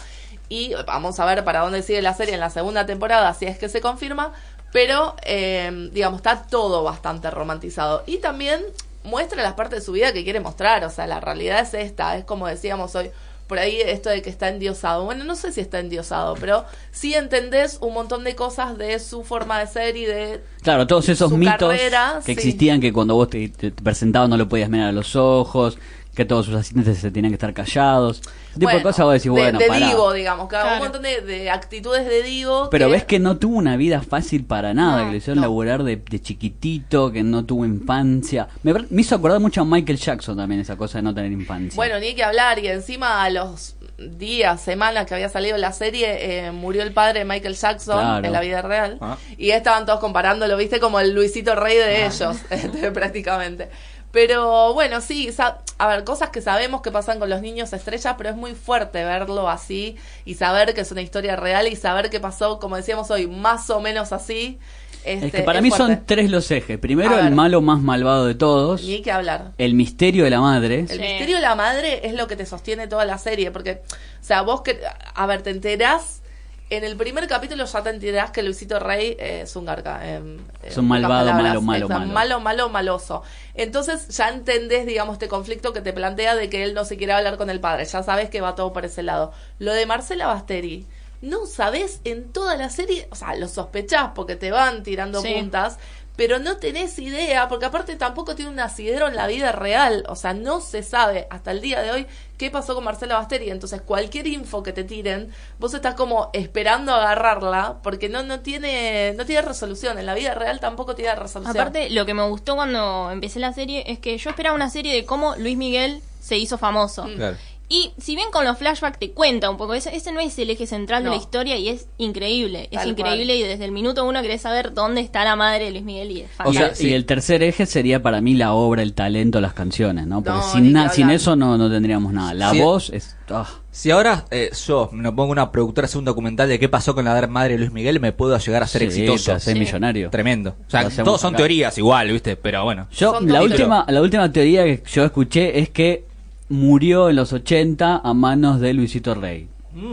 Y vamos a ver para dónde sigue la serie en la segunda temporada, si es que se confirma. Pero, eh, digamos, está todo bastante romantizado. Y también muestra las partes de su vida que quiere mostrar. O sea, la realidad es esta. Es como decíamos hoy por ahí esto de que está endiosado. Bueno, no sé si está endiosado, pero sí entendés un montón de cosas de su forma de ser y de...
Claro, todos esos mitos
carrera,
que
sí.
existían, que cuando vos te, te presentaban no lo podías mirar a los ojos, que todos sus asistentes se tenían que estar callados. Ese tipo de cosas vos decís,
de-
bueno,
de,
pará.
divo, digamos, cada
Claro.
un montón de, de actitudes de divo.
Pero ves que no tuvo una vida fácil para nada,
No,
que le hicieron
no.
laburar de, de chiquitito, que no tuvo infancia. Me, me hizo acordar mucho a Michael Jackson también esa cosa de no tener infancia.
Bueno, ni que hablar, y encima a los días, semanas que había salido la serie, eh, murió el padre de Michael Jackson
Claro.
en la vida real.
Ah.
Y estaban todos comparándolo, viste, como el Luisito Rey de ellos, este, prácticamente. Pero bueno, sí, a ver, cosas que sabemos que pasan con los niños estrellas, pero es muy fuerte verlo así y saber que es una historia real y saber que pasó, como decíamos hoy, más o menos así. Este,
es que para mí son tres los ejes. Primero, el malo más malvado de todos.
Ni que hablar.
El misterio de la madre.
El
Sí.
misterio de la madre es lo que te sostiene toda la serie, porque, o sea, vos que, a ver, te enterás, en el primer capítulo ya te enterás que Luisito Rey eh, es un garca. eh,
Es
en
un malvado, malo, malo,
Es
malo.
malo, malo, maloso. Entonces ya entendés, digamos, este conflicto que te plantea de que él no se quiere hablar con el padre. Ya sabes que va todo por ese lado. Lo de Marcela Basteri, no sabés en toda la serie, o sea, lo sospechás porque te van tirando
Sí.
puntas, pero no tenés idea, porque aparte tampoco tiene un asidero en la vida real, o sea, no se sabe hasta el día de hoy qué pasó con Marcela Basteri, entonces cualquier info que te tiren, vos estás como esperando agarrarla, porque no, no tiene, no tiene resolución, en la vida real tampoco tiene resolución.
Aparte, lo que me gustó cuando empecé la serie es que yo esperaba una serie de cómo Luis Miguel se hizo famoso.
Mm.
Claro.
Y si bien con los flashbacks te cuenta un poco, ese, ese no es el eje central
No.
de la historia y es increíble. Es
Tal
increíble y desde el minuto uno querés saber dónde está la madre de Luis Miguel y es
O sea,
y el tercer eje sería para mí la obra, el talento, las canciones, ¿no? Porque
No,
sin, na- sin eso no, no tendríamos nada. La
Sí.
voz es... ah.
Si ahora eh, yo me pongo una productora hacer un documental de qué pasó con la madre de Luis Miguel, me puedo llegar a ser
Sí,
exitoso.
Sí.
millonario.
Tremendo. O sea, todos son
acá.
teorías igual, ¿viste? Pero bueno.
Yo,
Son
la última, la última teoría que yo escuché es que murió en los 80 a manos de Luisito Rey.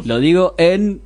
Lo digo en...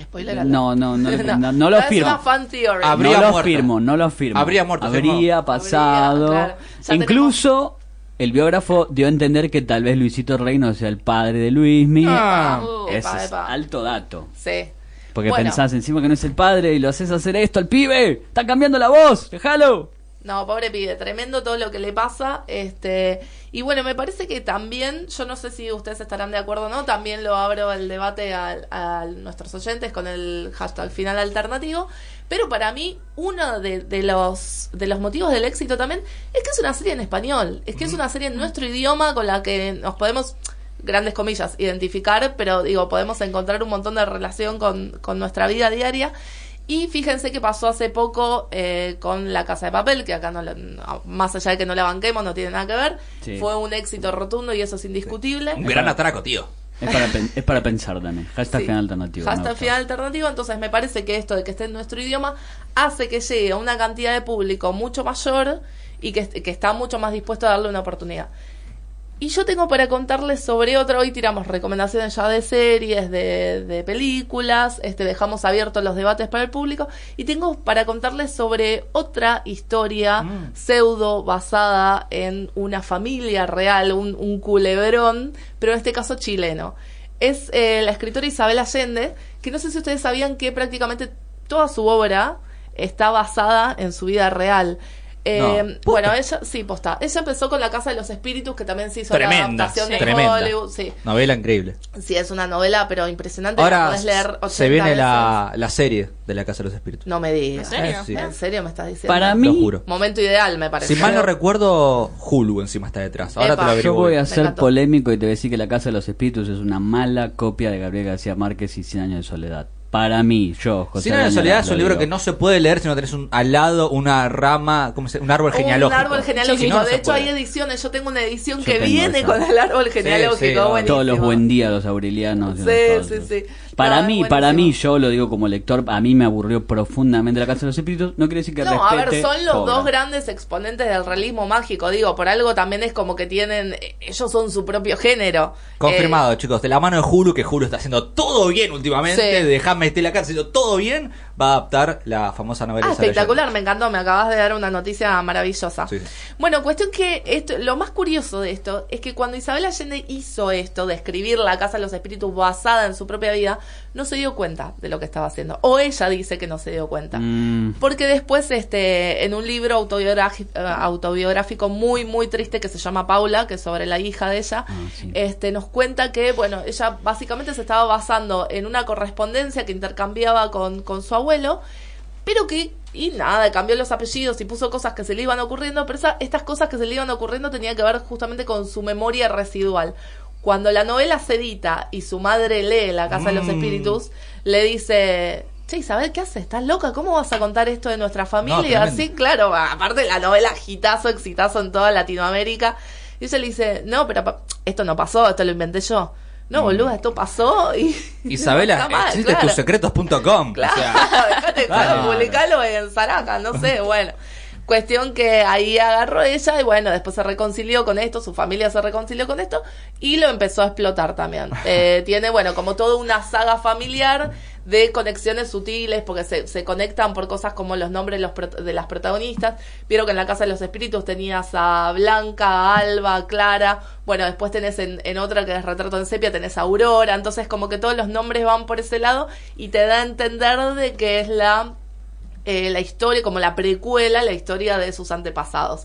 Spoiler
No, no, no, no, no lo
es
afirmo.
una fan theory.
Habría
no lo
muerto.
afirmo, no lo afirmo.
Habría muerto,
Habría pasado.
Habría, claro. Ya
Incluso el biógrafo dio a entender que tal vez Luisito Rey no sea el padre de Luismi.
Ah.
Uh,
Ese
Epa,
es
epa.
alto dato.
Sí.
Porque
Bueno.
pensás encima que no es el padre y lo haces hacer esto al pibe. Está cambiando la voz. Déjalo.
No, pobre pibe, tremendo todo lo que le pasa. Este, y bueno, me parece que también, yo no sé si ustedes estarán de acuerdo o no, también lo abro el debate al- a, nuestros oyentes con el hashtag final alternativo. Pero para mí, uno de, de los, de los motivos del éxito también es que es una serie en español. Es que es una serie en nuestro idioma con la que nos podemos, grandes comillas, identificar, pero digo, podemos encontrar un montón de relación con, con nuestra vida diaria. Y fíjense que pasó hace poco eh, con La Casa de Papel, que acá no, lo- no- más allá de que no la banquemos, no tiene nada que ver.
Sí.
Fue un éxito rotundo y eso es indiscutible.
Un gran atraco, tío.
Es para, pen- es para pensar, Dani. Hashtag
Sí.
final alternativo. me
Hashtag final alternativo. Entonces me parece que esto de que esté en nuestro idioma hace que llegue a una cantidad de público mucho mayor y que, que está mucho más dispuesto a darle una oportunidad. Y yo tengo para contarles sobre otro, hoy tiramos recomendaciones ya de series, de, de películas, este, dejamos abiertos los debates para el público y tengo para contarles sobre otra historia
Mm.
pseudo basada en una familia real, un, un culebrón, pero en este caso chileno. Es eh, la escritora Isabel Allende, que no sé si ustedes sabían que prácticamente toda su obra está basada en su vida real. Eh,
No,
bueno, ella, sí, posta. Ella empezó con La Casa de los Espíritus, que también se hizo la
Tremenda,
adaptación de
tremenda.
Hollywood. Sí.
Novela increíble.
sí, es una novela, pero impresionante. la
Ahora
podés leer 80
se viene la, la serie de La Casa de los Espíritus.
No me digas.
¿En serio?
Eh, sí.
¿En serio me estás diciendo?
Para
Lo
mí,
juro.
Momento ideal, me parece.
Si mal no recuerdo, Hulu encima está detrás. Ahora
Epa.
te lo
yo
averiguo.
voy a ser polémico y te voy a decir que La Casa de los Espíritus es una mala copia de Gabriel García Márquez y Cien Años de Soledad. Para mí, yo, José.
Cien años de soledad es un libro que no se puede leer si no tenés un, al lado una rama, ¿cómo se Un árbol genealógico.
Un árbol genealógico.
Si no,
de hecho,
puede.
hay ediciones. Yo tengo una edición
Yo
que viene
esa.
con el árbol genealógico.
sí,
buenísimo.
Todos los buen días, los aurelianos.
Sí, sí, sí.
Para mí, para mí, yo lo digo como lector, a mí me aburrió profundamente La Casa de los Espíritus. No quiere decir que
No, a ver, son los dos grandes exponentes del realismo mágico. Digo, por algo también es como que tienen. Ellos son su propio género.
Confirmado, chicos. De la mano de Hulu, que Hulu está haciendo todo bien últimamente.
Sí.
Dejame estar la haciendo todo bien. Va a adaptar la famosa novela
Ah, espectacular, me encantó, me acabas de dar una noticia maravillosa.
Sí, sí.
Bueno, cuestión que esto, lo más curioso de esto es que cuando Isabel Allende hizo esto de escribir La Casa de los Espíritus basada en su propia vida, no se dio cuenta de lo que estaba haciendo. O ella dice que no se dio cuenta.
Mm,
Porque después, este, en un libro autobiográfico, autobiográfico muy, muy triste que se llama Paula, que es sobre la hija de ella,
Ah, sí.
este, nos cuenta que, bueno, ella básicamente se estaba basando en una correspondencia que intercambiaba con, con su abuelo, pero que, y nada, cambió los apellidos y puso cosas que se le iban ocurriendo, pero esa- estas cosas que se le iban ocurriendo tenían que ver justamente con su memoria residual. Cuando la novela se edita y su madre lee La Casa de los
Mm.
Espíritus, le dice, che, Isabel, ¿qué haces? ¿Estás loca? ¿Cómo vas a contar esto de nuestra familia?
tremendo.
sí, claro, aparte la novela hitazo, exitazo en toda Latinoamérica. Y ella le dice, no, pero pa- esto no pasó, esto lo inventé yo. No, boluda, esto pasó y...
Isabela,
mal,
existe
claro.
tussecretos.com.
Claro,
O sea, Claro.
publicalo en Zaraca, no sé, bueno. Cuestión que ahí agarró ella y bueno, después se reconcilió con esto, su familia se reconcilió con esto y lo empezó a explotar también. Eh, tiene, bueno, como toda una saga familiar de conexiones sutiles, porque se, se conectan por cosas como los nombres de, los de las protagonistas. Vieron que en la Casa de los Espíritus tenías a Blanca, a Alba, a Clara. Bueno, después tenés en, en otra que es Retrato en Sepia, tenés a Aurora. Entonces, como que todos los nombres van por ese lado y te da a entender de que es la eh, la historia, como la precuela, la historia de sus antepasados.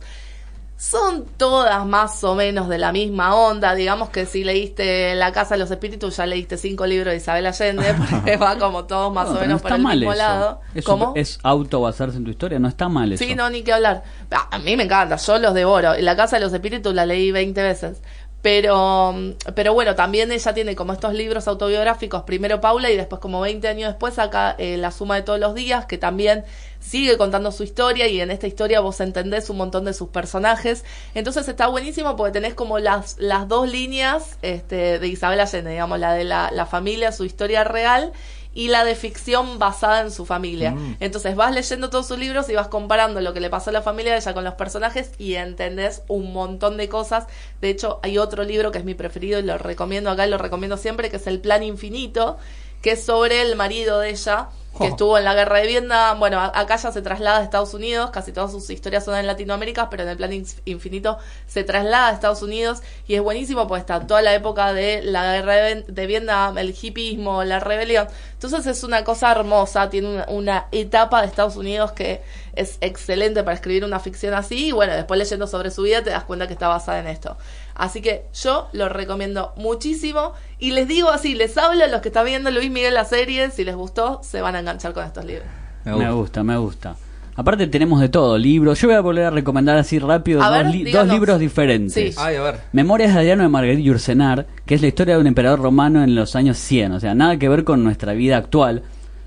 Son todas más o menos de la misma onda. Digamos que si leíste La Casa de los Espíritus, ya leíste cinco libros de Isabel Allende, porque va como todos más
no,
o menos
no
por el mismo
eso.
lado.
Es,
¿Cómo?
es auto basarse en tu historia, no está mal eso.
Sí, no, ni que hablar. A mí me encanta, yo los devoro. La Casa de los Espíritus la leí 20 veces. Pero, pero bueno, también ella tiene como estos libros autobiográficos, primero Paula y después como 20 años después saca eh, La Suma de todos los días, que también sigue contando su historia y en esta historia vos entendés un montón de sus personajes. Entonces está buenísimo porque tenés como las, las dos líneas este, de Isabel Allende, digamos, la de la, la familia, su historia real y la de ficción basada en su familia.
Mm.
Entonces vas leyendo todos sus libros y vas comparando lo que le pasó a la familia de ella con los personajes y entendés un montón de cosas. De hecho, hay otro libro que es mi preferido y lo recomiendo acá, y lo recomiendo siempre, que es El Plan Infinito, que es sobre el marido de ella, que
Oh.
estuvo en la guerra de Vietnam. Bueno, acá ya se traslada a Estados Unidos, casi todas sus historias son en Latinoamérica, pero en el plan Inf- infinito se traslada a Estados Unidos y es buenísimo porque está toda la época de la guerra de Vietnam, el hipismo, la rebelión. Entonces es una cosa hermosa, tiene una, una etapa de Estados Unidos que es excelente para escribir una ficción así y bueno, después leyendo sobre su vida te das cuenta que está basada en esto. Así que yo lo recomiendo muchísimo y les digo así, les hablo a los que están viendo Luis Miguel la serie, si les gustó, se van a enganchar con estos libros.
Me gusta, me gusta. Aparte tenemos de todo, libros. Yo voy a volver a recomendar así rápido dos,
ver,
li- dos
díganos.
libros diferentes.
Sí.
Ay, a ver.
Memorias de Adriano de Marguerite Yourcenar, que es la historia de un emperador romano en los años 100, o sea, nada que ver con nuestra vida actual,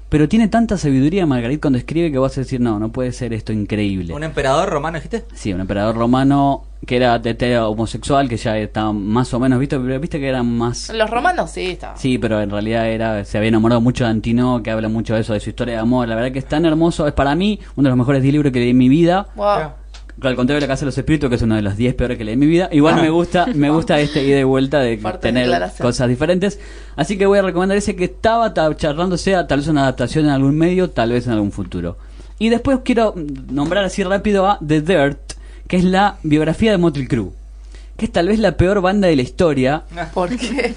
pero tiene tanta sabiduría Margarit cuando escribe que vas a decir, no, no puede ser esto increíble.
¿Un emperador romano dijiste?
Sí, un emperador romano que era tete homosexual, que ya está más o menos visto, pero viste que era más...
Los romanos sí, está.
Sí, pero en realidad era se había enamorado mucho de Antino, que habla mucho de eso, de su historia de amor. La verdad que es tan hermoso, es para mí uno de los mejores libros que leí en mi vida.
Wow.
Al contrario de la Casa de los Espíritus, que es uno de los 10 peores que leí en mi vida. Igual me gusta me gusta este ida y vuelta de tener cosas diferentes. Así que voy a recomendar ese que estaba ta- charlando, sea tal vez una adaptación en algún medio, tal vez en algún futuro. Y después quiero nombrar así rápido a The Dirt, que es la biografía de Motley Crue. Que es tal vez la peor banda de la historia,
¿Por qué?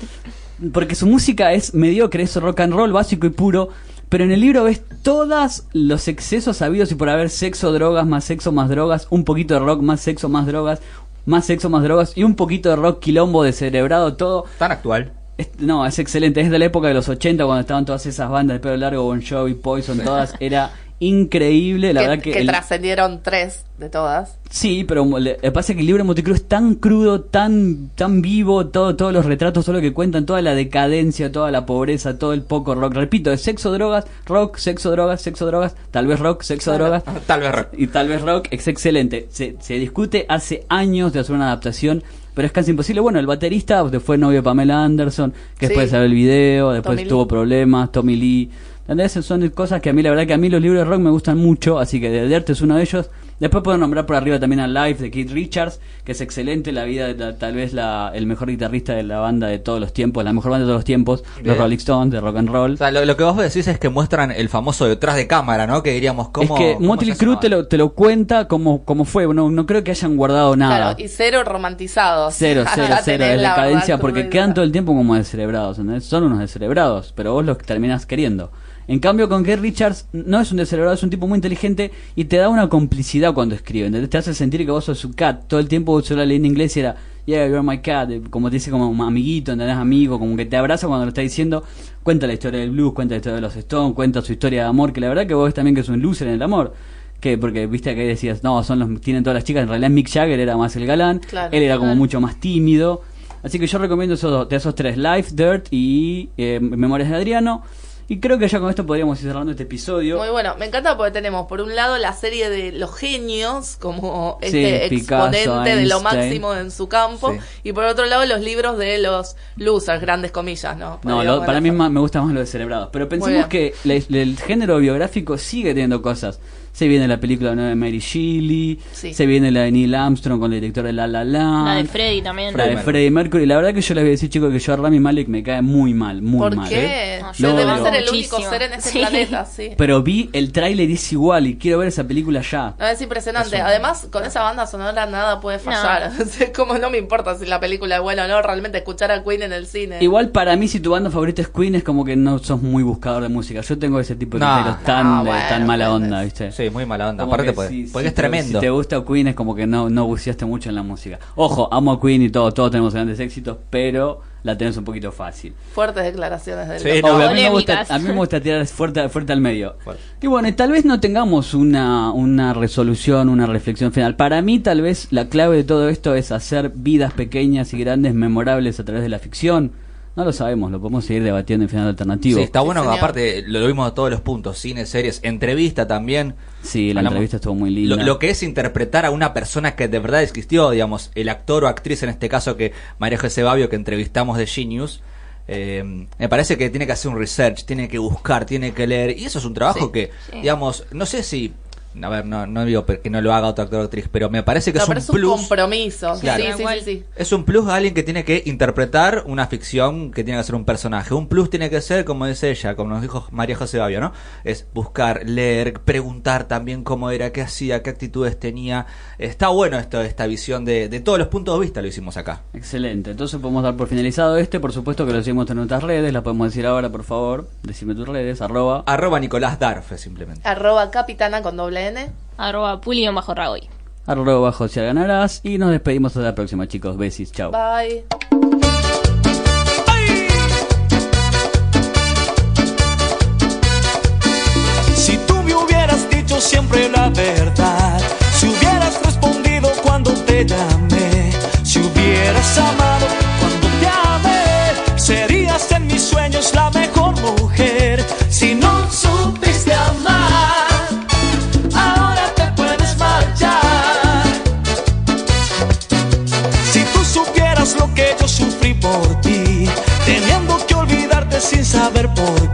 porque su música es mediocre, es rock and roll básico y puro, pero en el libro ves todos los excesos habidos y por haber sexo, drogas, más sexo, más drogas, un poquito de rock, más sexo, más drogas, más sexo, más drogas y un poquito de rock quilombo descerebrado, todo.
Tan actual.
Es- no, es excelente, es de la época de los 80 cuando estaban todas esas bandas de pelo largo, Bon Jovi, Poison, todas, era increíble, la
que
verdad que...
que
el-
trascendieron tres de todas.
Sí, pero le, pasa que el libro de es tan crudo, tan tan vivo, todo, todos los retratos, todo lo que cuentan, toda la decadencia, toda la pobreza, todo el poco rock. Repito, es sexo, drogas, rock, sexo, drogas, sexo, drogas, tal vez rock, sexo, drogas.
Tal vez rock.
Y tal vez rock, es excelente. Se, se discute hace años de hacer una adaptación, pero es casi imposible. Bueno, el baterista fue novio de Pamela Anderson, que
Sí.
después salió el video, después
Tommy Lee.
tuvo problemas, Tommy Lee. ¿Entendés? Son cosas que a mí, la verdad que a mí los libros de rock me gustan mucho, así que The Dirt es uno de ellos. Después puedo nombrar por arriba también a Life de Keith Richards, que es excelente, la vida de la- tal vez la, el mejor guitarrista de la banda de todos los tiempos, la mejor banda de todos los tiempos, los. Rolling Stones, de rock and roll.
O sea, lo, lo que vos decís es que muestran el famoso detrás de cámara, ¿no? Que diríamos, ¿cómo.
es que
cómo
Motley Crue te lo, te lo cuenta como, como fue, no, no creo que hayan guardado nada.
Claro, y cero romantizados.
Cero, cero, cero, es
la
decadencia porque
cruda.
quedan todo el tiempo como descerebrados, ¿entendés? Son unos descerebrados, pero vos los terminás queriendo. En cambio con Keith Richards no es un descerebrado, es un tipo muy inteligente y te da una complicidad cuando escribe, ¿entendés? Te hace sentir que vos sos su cat. Todo el tiempo yo la leí en inglés y era, yeah, you're my cat, como te dice como un amiguito, ¿entendés? Amigo, como que te abraza cuando lo está diciendo. Cuenta la historia del blues, cuenta la historia de los Stones, cuenta su historia de amor, que la verdad que vos ves también que es un loser en el amor. Que porque viste que decías, no, son los tienen todas las chicas, en realidad Mick Jagger era más el galán,
Claro.
él era como mucho más tímido. Así que yo recomiendo esos dos, de esos tres, Life, Dirt y eh, Memorias de Adriano. Y creo que ya con esto podríamos ir cerrando este episodio.
Muy bueno, me encanta porque tenemos por un lado la serie de los genios como
Sí,
este
Picasso,
exponente de lo máximo en su campo
Sí.
y por otro lado los libros de los losers, grandes comillas, ¿no?
No, lo- para mí más- me gusta más lo de celebrados. Pero pensemos que el género biográfico sigue teniendo cosas. Se viene la película nueva de Mary Shelley,
Sí.
se viene la de Neil Armstrong con el director de La La Land,
La de Freddy también.
la de
Mercury.
Freddie Mercury. La verdad que yo les voy a decir, chicos, que yo a Rami Malek me cae muy mal, muy
¿Por
mal.
qué?
No,
yo lo
ser el único
Muchísimo.
ser en este
Sí.
planeta, sí.
Pero vi el tráiler y es igual y quiero ver esa película ya.
No, es impresionante.
Es un-
Además, con esa banda sonora nada puede fallar. Es como no me importa si la película es buena o no, realmente escuchar a Queen en el cine.
Igual para mí si tu banda favorita es Queen es como que no sos muy buscador de música. Yo tengo ese tipo de
No.
criterios tan,
No,
de-
bueno,
tan mala onda, ¿viste?
Sí, muy mala onda.
Como
Aparte,
que
porque,
si-
porque
si
es
te-
tremendo.
Si te gusta Queen es como que no, no buceaste mucho en la música. Ojo, amo a Queen y todo, todos tenemos grandes éxitos, pero la tenés un poquito fácil.
Fuertes declaraciones del
Sí, no.
A, mí me gusta,
Polémicas.
a mí me gusta tirar fuerte, fuerte al medio.
Fuerte.
Y bueno, y tal vez no tengamos una, una resolución, una reflexión final. Para mí tal vez la clave de todo esto es hacer vidas pequeñas y grandes memorables a través de la ficción. No lo sabemos, lo podemos seguir debatiendo en final alternativo.
Sí, está
Sí,
bueno,
señor.
aparte, lo vimos a todos los puntos: cine, series, entrevista también.
Sí, la
Hablamos-
entrevista estuvo muy linda.
Lo, lo que es interpretar a una persona que de verdad existió, digamos, el actor o actriz, en este caso que María José Babio, que entrevistamos de Genius, eh, me parece que tiene que hacer un research, tiene que buscar, tiene que leer, y eso es un trabajo
Sí,
que,
sí.
digamos, no sé si, a ver, no, no digo que no lo haga otro actor o actriz, pero me parece que
No,
es
pero
un
es un
plus.
compromiso.
Claro.
Sí, sí,
Igual.
sí, sí.
Es un plus a alguien que tiene que interpretar una ficción que tiene que ser un personaje. Un plus tiene que ser, como dice ella, como nos dijo María José Babio, ¿no? Es buscar, leer, preguntar también cómo era, qué hacía, qué actitudes tenía. Está bueno esto, esta visión de, de todos los puntos de vista lo hicimos acá.
Excelente, entonces podemos dar por finalizado este, por supuesto que lo seguimos en nuestras redes, las podemos decir ahora, por favor, decime tus redes, arroba.
Arroba Nicolás Darfe, simplemente.
Arroba capitana con doble N.
Arroba pulión bajo ragoy.
arroba bajo si ganarás y nos despedimos hasta la próxima chicos, besis, chao.
Bye.
Si tú me hubieras dicho siempre la verdad, si hubieras respondido cuando te llamé, si hubieras amado cuando te amé, serías en mis sueños la mejor sin saber por